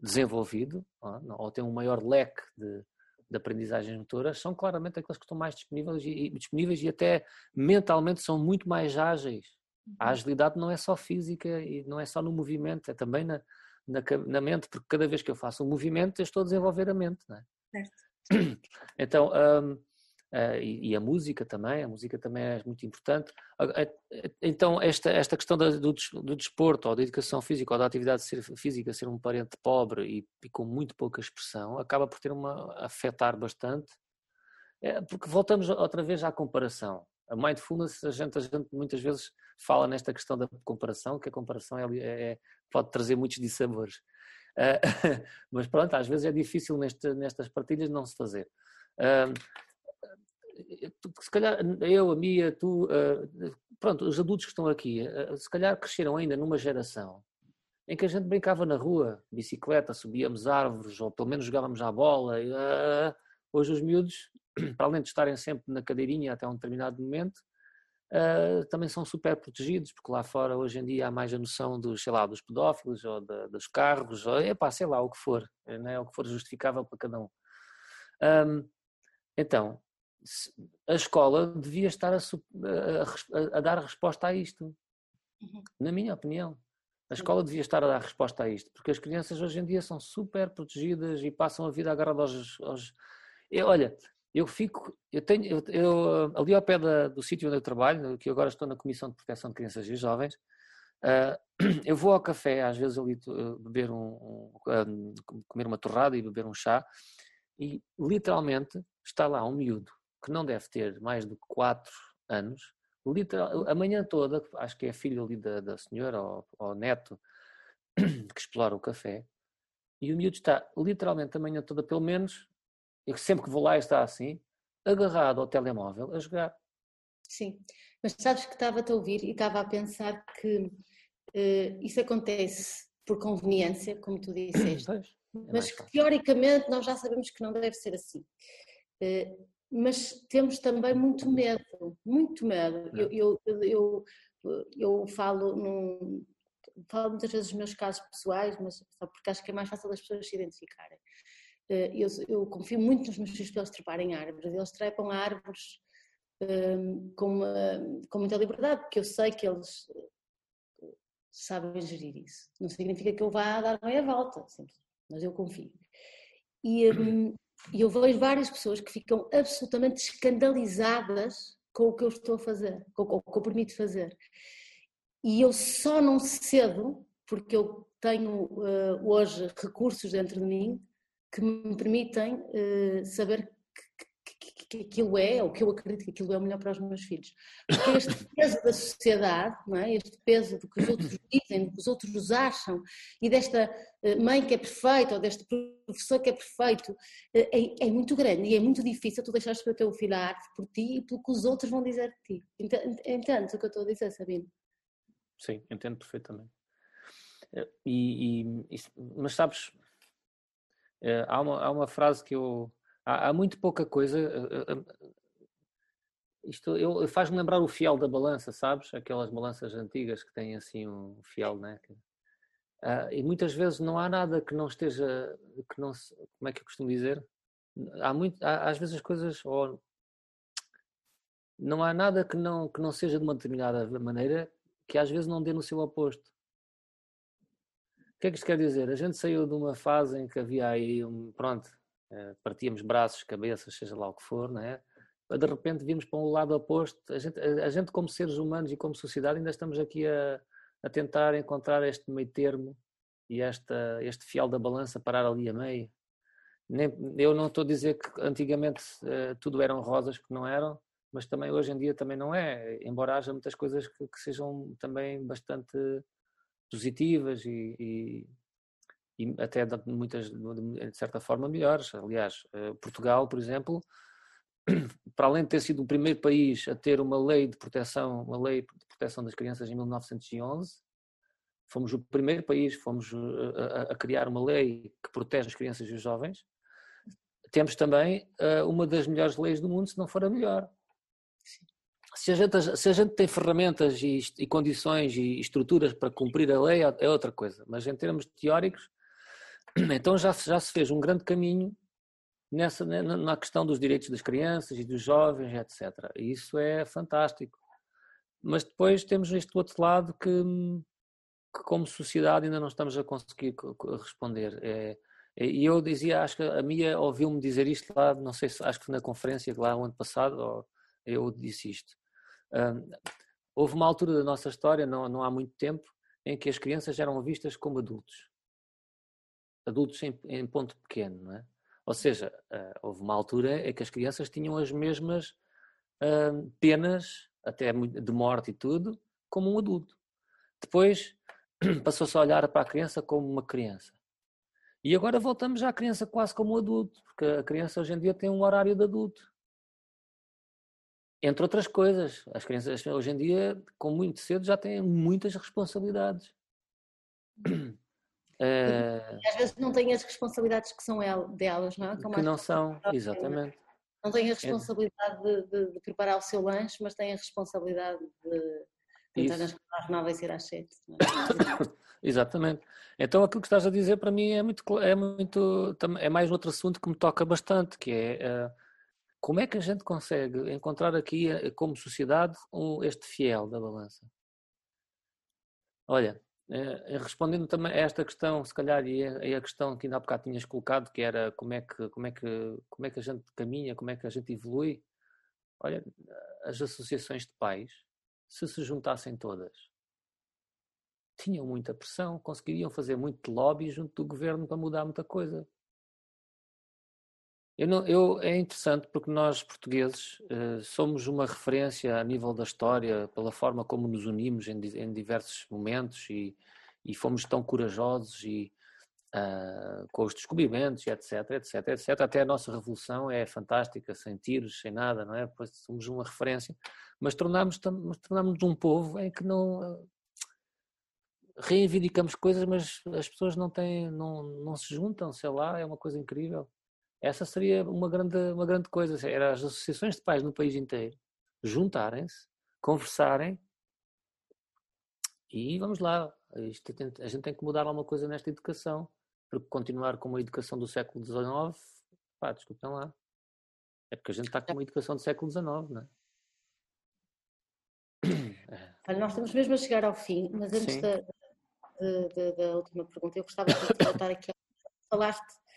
desenvolvido, ou, ou têm um maior leque de, de aprendizagens motoras, são claramente aqueles que estão mais disponíveis e, e disponíveis e até mentalmente são muito mais ágeis a uhum. agilidade não é só física e não é só no movimento, é também na, na, na mente, porque cada vez que eu faço um movimento eu estou a desenvolver a mente, não é? Certo. Então, um, uh, e, e, a música também, a música também é muito importante. Então, esta, esta questão do, do desporto, ou da educação física, ou da atividade física ser um parente pobre e, e com muito pouca expressão, acaba por ter uma afetar bastante, é, porque voltamos outra vez à comparação a mindfulness, a gente, a gente muitas vezes fala nesta questão da comparação, que a comparação é, é pode trazer muitos dissabores. Uh, mas pronto, às vezes é difícil neste, nestas partilhas não se fazer. Uh, se calhar eu, a Mia, tu, uh, pronto, os adultos que estão aqui, se calhar cresceram ainda numa geração em que a gente brincava na rua, bicicleta, subíamos árvores, ou pelo menos jogávamos à bola. hoje os miúdos para além de estarem sempre na cadeirinha até um determinado momento, uh, também são super protegidos, porque lá fora hoje em dia há mais a noção dos, sei lá, dos pedófilos ou da, dos carros, ou epá, sei lá, o que for, né? o que for justificável para cada um. um então, a escola devia estar a, a, a dar resposta a isto, uhum. na minha opinião. A escola devia estar a dar resposta a isto, porque as crianças hoje em dia são super protegidas e passam a vida agarradas aos. aos... Eu, olha, eu fico, eu tenho, eu, eu ali ao pé da, do sítio onde eu trabalho, que agora estou na Comissão de Proteção de Crianças e Jovens, uh, eu vou ao café, às vezes ali uh, beber um, um, comer uma torrada e beber um chá, e literalmente está lá um miúdo que não deve ter mais de 4 anos, literal, a manhã toda, acho que é filho ali da, da senhora ou, ou neto, que explora o café, e o miúdo está literalmente a manhã toda, pelo menos e que sempre que vou lá está assim, agarrado ao telemóvel a jogar. Sim, mas sabes que estava-te a ouvir e estava a pensar que uh, isso acontece por conveniência, como tu disseste, pois, é mas que teoricamente nós já sabemos que não deve ser assim. Uh, mas temos também muito medo, muito medo. Eu, eu, eu, eu, falo, num, falo muitas vezes dos meus casos pessoais, mas só porque acho que é mais fácil das pessoas se identificarem. Eh, eu, eu, confio muito nos meus filhos para eles treparem árvores. Eles trepam árvores um, com, uma, com muita liberdade, porque eu sei que eles eh, sabem gerir isso. Não significa que eu vá dar meia volta, mas eu confio. E um, eu vejo várias pessoas que ficam absolutamente escandalizadas com o que eu estou a fazer, com, com o que eu permito fazer. E eu só não cedo porque eu tenho uh, hoje recursos dentro de mim que me permitem uh, saber que aquilo é, ou que eu acredito que aquilo é o melhor para os meus filhos. Porque este peso da sociedade, é? este peso do que os outros dizem, do que os outros acham, e desta eh, mãe que é perfeita, ou deste professor que é perfeito, eh, é, é muito grande e é muito difícil tu deixares para o teu filho a arte por ti e pelo que os outros vão dizer de ti. Entendes o que eu estou a dizer, Sabino? Sim, entendo perfeitamente. E, e, mas sabes, há uma, há uma frase que eu há, há muito pouca coisa. Eh, eh, isto faz-me lembrar o fiel da balança, sabes? Aquelas balanças antigas que têm assim um fiel, né? Uh, e muitas vezes não há nada que não esteja, que não se, como é que eu costumo dizer? Há muito, há, às vezes as coisas, ou, não há nada que não, que não seja de uma determinada maneira que às vezes não dê no seu oposto. O que é que isto quer dizer? A gente saiu de uma fase em que havia aí um, pronto, eh, partíamos braços, cabeças, seja lá o que for, não é? De repente vimos para um lado oposto. A gente, a, gente como seres humanos e como sociedade, ainda estamos aqui a, a tentar encontrar este meio termo e esta, este fiel da balança parar ali a meio. Nem, eu não estou a dizer que antigamente uh, tudo eram rosas, porque não eram, mas também hoje em dia também não é, embora haja muitas coisas que, que sejam também bastante positivas e, e, e até de muitas, de certa forma, melhores. Aliás, eh, Portugal, por exemplo, para além de ter sido o primeiro país a ter uma lei de proteção, uma lei de proteção das crianças em 1911, fomos o primeiro país, fomos eh, a, a criar uma lei que protege as crianças e os jovens. Temos também uh, uma das melhores leis do mundo, se não for a melhor. Se a gente, se a gente tem ferramentas e, e, condições e estruturas para cumprir a lei, é outra coisa. Mas em termos teóricos, então já, já se fez um grande caminho nessa, na questão dos direitos das crianças e dos jovens, etc. E isso é fantástico. Mas depois temos este outro lado que, que como sociedade ainda não estamos a conseguir responder. É, é, e eu dizia, acho que a Mia ouviu-me dizer isto lá, não sei se, acho que na conferência lá o ano passado, eu disse isto. Um, houve uma altura da nossa história, não, não há muito tempo, em que as crianças eram vistas como adultos adultos em, em ponto pequeno, não é? Ou seja, uh, houve uma altura em que as crianças tinham as mesmas uh, penas, até de morte e tudo, como um adulto. Depois passou-se a olhar para a criança como uma criança. E agora voltamos à criança quase como um adulto, porque a criança hoje em dia tem um horário de adulto. Entre outras coisas, as crianças hoje em dia, com muito cedo, já têm muitas responsabilidades. Uh, às vezes não têm as responsabilidades que são delas, não é? Como que não são, exatamente. Não têm a é. responsabilidade de, de, de, preparar o seu lanche, mas têm a responsabilidade de tentar nas às nove e ir às sete. É? exatamente. Então aquilo que estás a dizer para mim é muito, é muito, é mais outro assunto que me toca bastante, que é uh, como é que a gente consegue encontrar aqui, eh, como sociedade, este fiel da balança? Olha, eh, respondendo também a esta questão, se calhar, e a, questão que ainda há bocado tinhas colocado, que era como é que, como, é que, como é que a gente caminha, como é que a gente evolui, olha, as associações de pais, se se juntassem todas, tinham muita pressão, conseguiriam fazer muito lobby junto do governo para mudar muita coisa. Eu não, eu, é interessante porque nós, portugueses, uh, somos uma referência a nível da história pela forma como nos unimos em, em diversos momentos e, e, fomos tão corajosos e uh, com os descobrimentos, etc, etc, etc. Até a nossa revolução é fantástica, sem tiros, sem nada, não é? Pois somos uma referência. Mas tornámos-nos tornamos um povo em que não reivindicamos coisas, mas as pessoas não têm, não, não se juntam, sei lá, é uma coisa incrível. Essa seria uma grande, uma grande coisa. Era as associações de pais no país inteiro juntarem-se, conversarem e vamos lá. Isto, a gente tem que mudar alguma coisa nesta educação, porque continuar com uma educação do século XIX, pá, desculpem lá. É porque a gente está com uma educação do século XIX, não é? Olha, nós estamos mesmo a chegar ao fim, mas antes da, da, da, da, última pergunta, eu gostava de voltar aqui. Falaste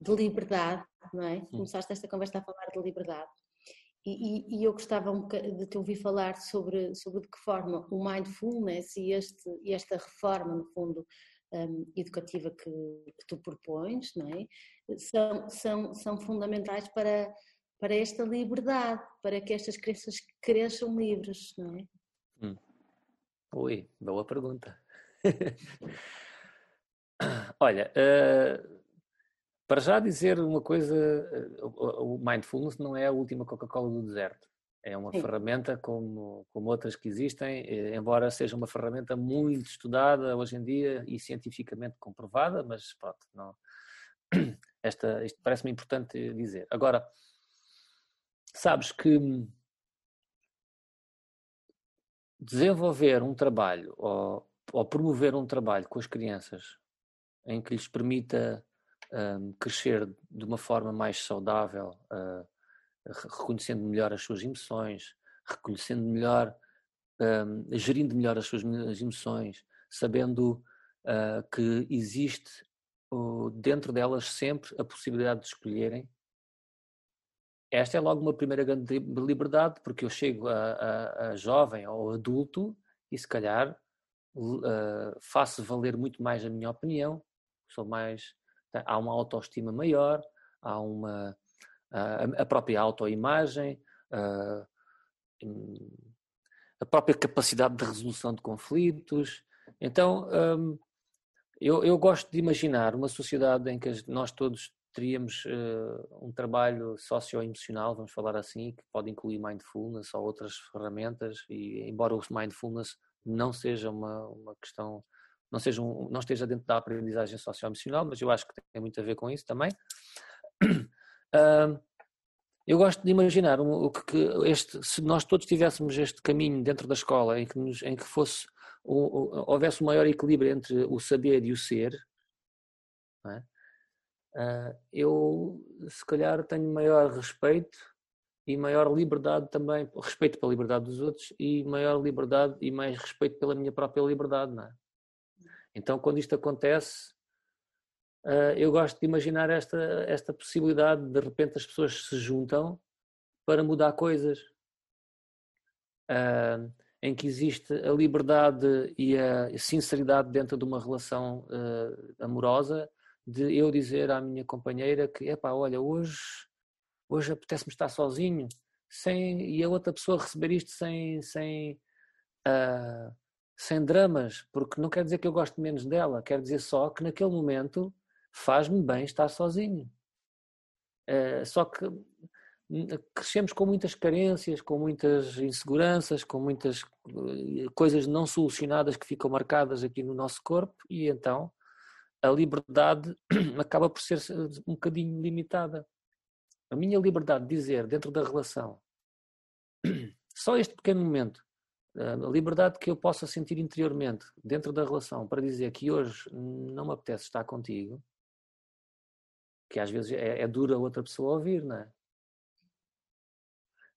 de liberdade, não é? Começaste esta conversa a falar de liberdade. E, e, eu gostava um de te ouvir falar sobre, sobre de que forma o mindfulness e, este, e esta reforma, no fundo, um, educativa que, que, tu propões, não é? são, são, são fundamentais para, para esta liberdade, para que estas crianças cresçam livres, não é? Hum. Ui, boa pergunta. Olha, uh, para já dizer uma coisa, uh, o mindfulness não é a última Coca-Cola do deserto. É uma Sim. ferramenta como, como outras que existem, eh, embora seja uma ferramenta muito estudada hoje em dia e cientificamente comprovada, mas pronto, não, esta, isto parece-me importante dizer. Agora, sabes que desenvolver um trabalho ou, ou promover um trabalho com as crianças em que lhes permita um, crescer de uma forma mais saudável, uh, reconhecendo melhor as suas emoções, reconhecendo melhor, um, gerindo melhor as suas emoções, sabendo uh, que existe dentro delas sempre a possibilidade de escolherem. Esta é logo uma primeira grande liberdade, porque eu chego a, a, a jovem ou adulto e se calhar uh, faço valer muito mais a minha opinião, sou mais, há uma autoestima maior, há uma a própria autoimagem, a própria capacidade de resolução de conflitos. Então, hum, eu, eu gosto de imaginar uma sociedade em que nós todos teríamos uh, um trabalho socioemocional, vamos falar assim, que pode incluir mindfulness ou outras ferramentas, e embora o mindfulness não seja uma, uma questão, não, seja um, não esteja dentro da aprendizagem socioemocional, mas eu acho que tem muito a ver com isso também. Uh, eu gosto de imaginar o que, este, se nós todos tivéssemos este caminho dentro da escola em que, nos, em que fosse houvesse um maior equilíbrio entre o saber e o ser, é? uh, eu se calhar tenho maior respeito e maior liberdade também, respeito pela liberdade dos outros e maior liberdade e mais respeito pela minha própria liberdade, não é? Então, quando isto acontece, uh, eu gosto de imaginar esta, esta possibilidade de, repente as pessoas se juntam para mudar coisas. Uh, em que existe a liberdade e a sinceridade dentro de uma relação uh, amorosa, de eu dizer à minha companheira que, epá, olha, hoje, hoje apetece-me estar sozinho, sem, e a outra pessoa receber isto sem, sem, uh, sem dramas, porque não quer dizer que eu gosto menos dela, quer dizer só que naquele momento faz-me bem estar sozinho. Uh, só que crescemos com muitas carências, com muitas inseguranças, com muitas eh, coisas não solucionadas que ficam marcadas aqui no nosso corpo e então a liberdade acaba por ser um bocadinho limitada. A minha liberdade de dizer dentro da relação, só este pequeno momento, a liberdade que eu possa sentir interiormente dentro da relação para dizer que hoje não me apetece estar contigo, que às vezes é, é dura outra pessoa ouvir, não é?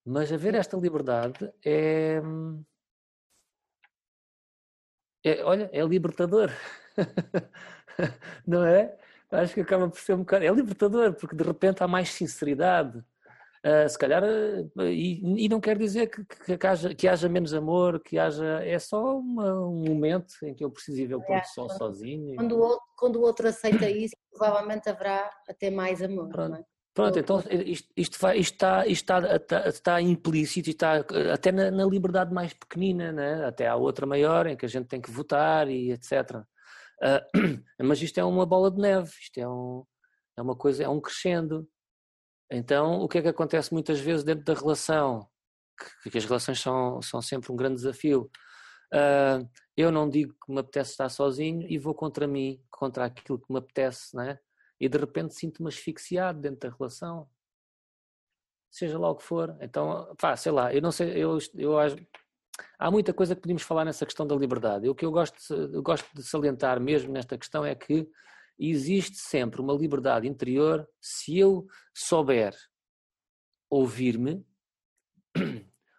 Mas haver esta liberdade é, é olha, é libertador. não é? Acho que acaba por ser um bocado. É libertador, porque de repente há mais sinceridade. Uh, se calhar, uh, e, e, não quer dizer que, que, que, haja, que haja menos amor, que haja. É só uma, um momento em que eu preciso ir ver o pôr do sol sozinho. Quando, e... o outro, quando o outro aceita isso, provavelmente haverá até mais amor. Pronto. Não é? Pronto, então isto, isto, vai, isto, está, isto está, está, está, implícito, está até na, na, liberdade mais pequenina, né? até há outra maior em que a gente tem que votar e etc. Uh, ah, mas isto é uma bola de neve, isto é, um, é uma coisa, é um crescendo. Então o que é que acontece muitas vezes dentro da relação? Que, que as relações são, são sempre um grande desafio. Uh, eu não digo que me apetece estar sozinho e vou contra mim, contra aquilo que me apetece, né? e de repente sinto-me asfixiado dentro da relação, seja lá o que for. Então, pá, sei lá, eu não sei, eu, eu acho. Há muita coisa que podemos falar nessa questão da liberdade. O que eu gosto, eu gosto de salientar mesmo nesta questão é que existe sempre uma liberdade interior se eu souber ouvir-me.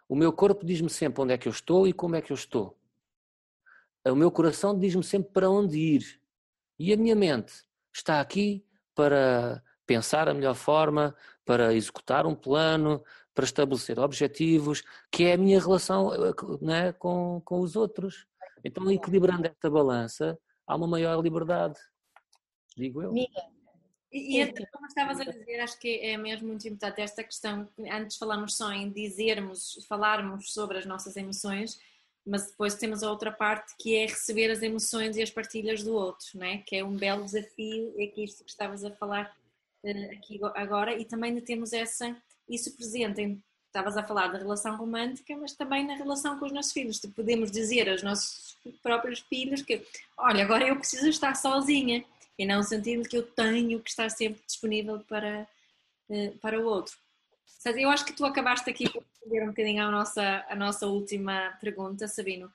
O meu corpo diz-me sempre onde é que eu estou e como é que eu estou. O meu coração diz-me sempre para onde ir. E a minha mente está aqui para pensar a melhor forma, para executar um plano, para estabelecer objetivos, que é a minha relação né, com, com os outros. Então, equilibrando esta balança, há uma maior liberdade, digo eu. Mira, e, e como estavas a dizer, acho que é mesmo muito importante esta questão. Antes falamos só em dizermos, falarmos sobre as nossas emoções, mas depois temos a outra parte que é receber as emoções e as partilhas do outro, né? que é um belo desafio, é que isto que estavas a falar uh, aqui agora, e também temos essa, isso presente em, estavas a falar da relação romântica, mas também na relação com os nossos filhos, podemos dizer aos nossos próprios filhos que, olha, agora eu preciso estar sozinha, e não sentir que eu tenho que estar sempre disponível para, uh, para o outro. Eu acho que tu acabaste aqui por responder um bocadinho à nossa, à nossa última pergunta, Sabino.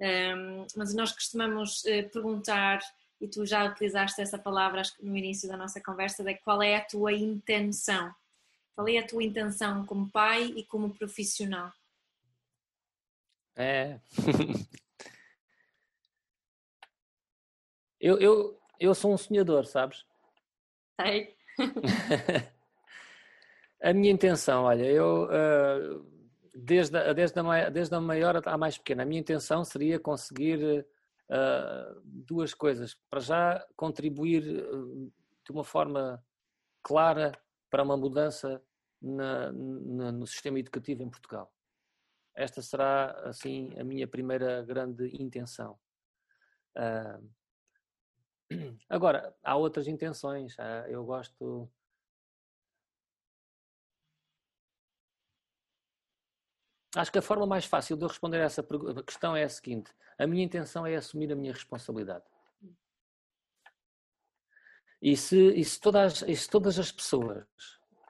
Um, mas nós costumamos uh, perguntar, e tu já utilizaste essa palavra no início da nossa conversa, de qual é a tua intenção? Qual é a tua intenção como pai e como profissional? É. eu, eu, eu sou um sonhador, sabes? Sei. A minha intenção, olha, eu uh, desde, a, desde, a, desde a maior à mais pequena, a minha intenção seria conseguir uh, duas coisas. Para já, contribuir uh, de uma forma clara para uma mudança na, na, no sistema educativo em Portugal. Esta será, assim, a minha primeira grande intenção. agora, há outras intenções. eu gosto Acho que a forma mais fácil de eu responder a essa questão é a seguinte: a minha intenção é assumir a minha responsabilidade. E se, e se, todas, e se todas as pessoas,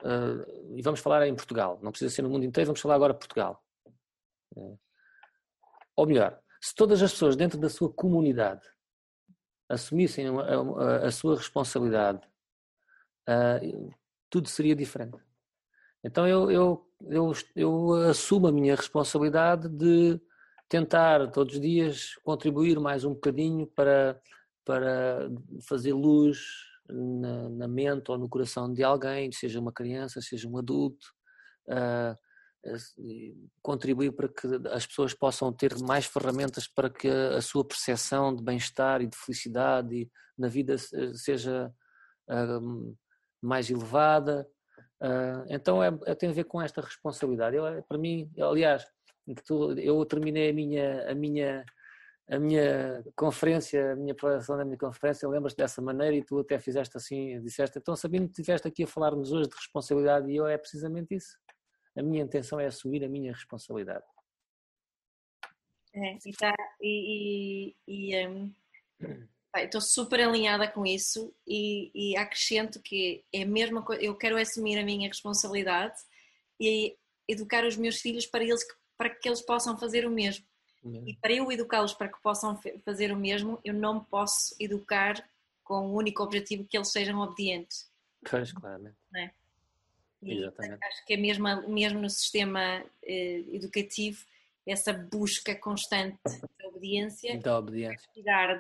uh, e vamos falar em Portugal, não precisa ser no mundo inteiro, vamos falar agora Portugal. Uh, ou melhor, se todas as pessoas dentro da sua comunidade assumissem a, a, a sua responsabilidade, uh, tudo seria diferente. Então eu, eu, eu, eu assumo a minha responsabilidade de tentar todos os dias contribuir mais um bocadinho para, para fazer luz na, na mente ou no coração de alguém, seja uma criança, seja um adulto, uh, contribuir para que as pessoas possam ter mais ferramentas para que a, sua percepção de bem-estar e de felicidade na vida seja uh, mais elevada. Uh, então é, é, tem a ver com esta responsabilidade. Eu, para mim, aliás, eu terminei a minha, a minha, a minha conferência, a minha apresentação da minha conferência, lembras-te dessa maneira e tu até fizeste assim, disseste, então sabendo que estiveste aqui a falar-nos hoje de responsabilidade e eu é precisamente isso. A minha intenção é assumir a minha responsabilidade. É, e, tá, e, e, um, estou super alinhada com isso e, e acrescento que é a mesma coisa, eu quero assumir a minha responsabilidade e educar os meus filhos para, eles, para que eles possam fazer o mesmo. Uhum. E para eu educá-los para que possam fazer o mesmo, eu não posso educar com o único objetivo que eles sejam obedientes. Pois, claramente. É? Exatamente. Acho que é mesmo, mesmo no sistema eh, educativo essa busca constante da obediência. Da obediência.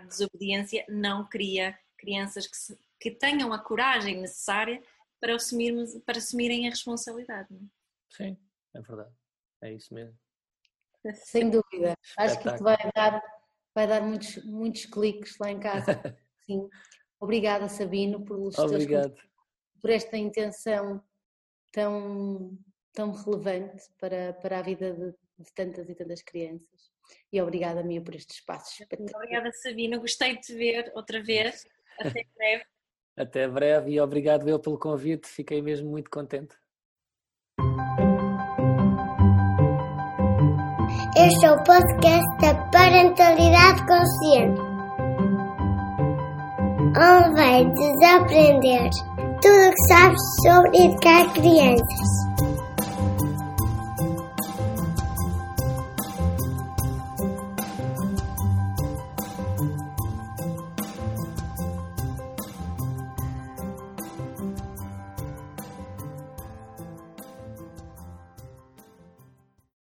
Desobediência não cria crianças que, se, que tenham a coragem necessária para, assumirmos, para assumirem a responsabilidade. Não? É? Sim, é verdade. É isso mesmo. Sem dúvida. Acho que isto vai dar, vai dar muitos, muitos cliques lá em casa. Sim. Obrigada, Sabino, por, Obrigado. por esta intenção tão, tão relevante para, para a vida de de tantas e tantas crianças. E obrigada, Mia, por este espaço. Obrigada, Sabina. Gostei de te ver outra vez. Até breve. Até breve e obrigado eu pelo convite. Fiquei mesmo muito contente. Este é o podcast da Parentalidade Consciente. Onde vai desaprender tudo o que sabes sobre educar crianças.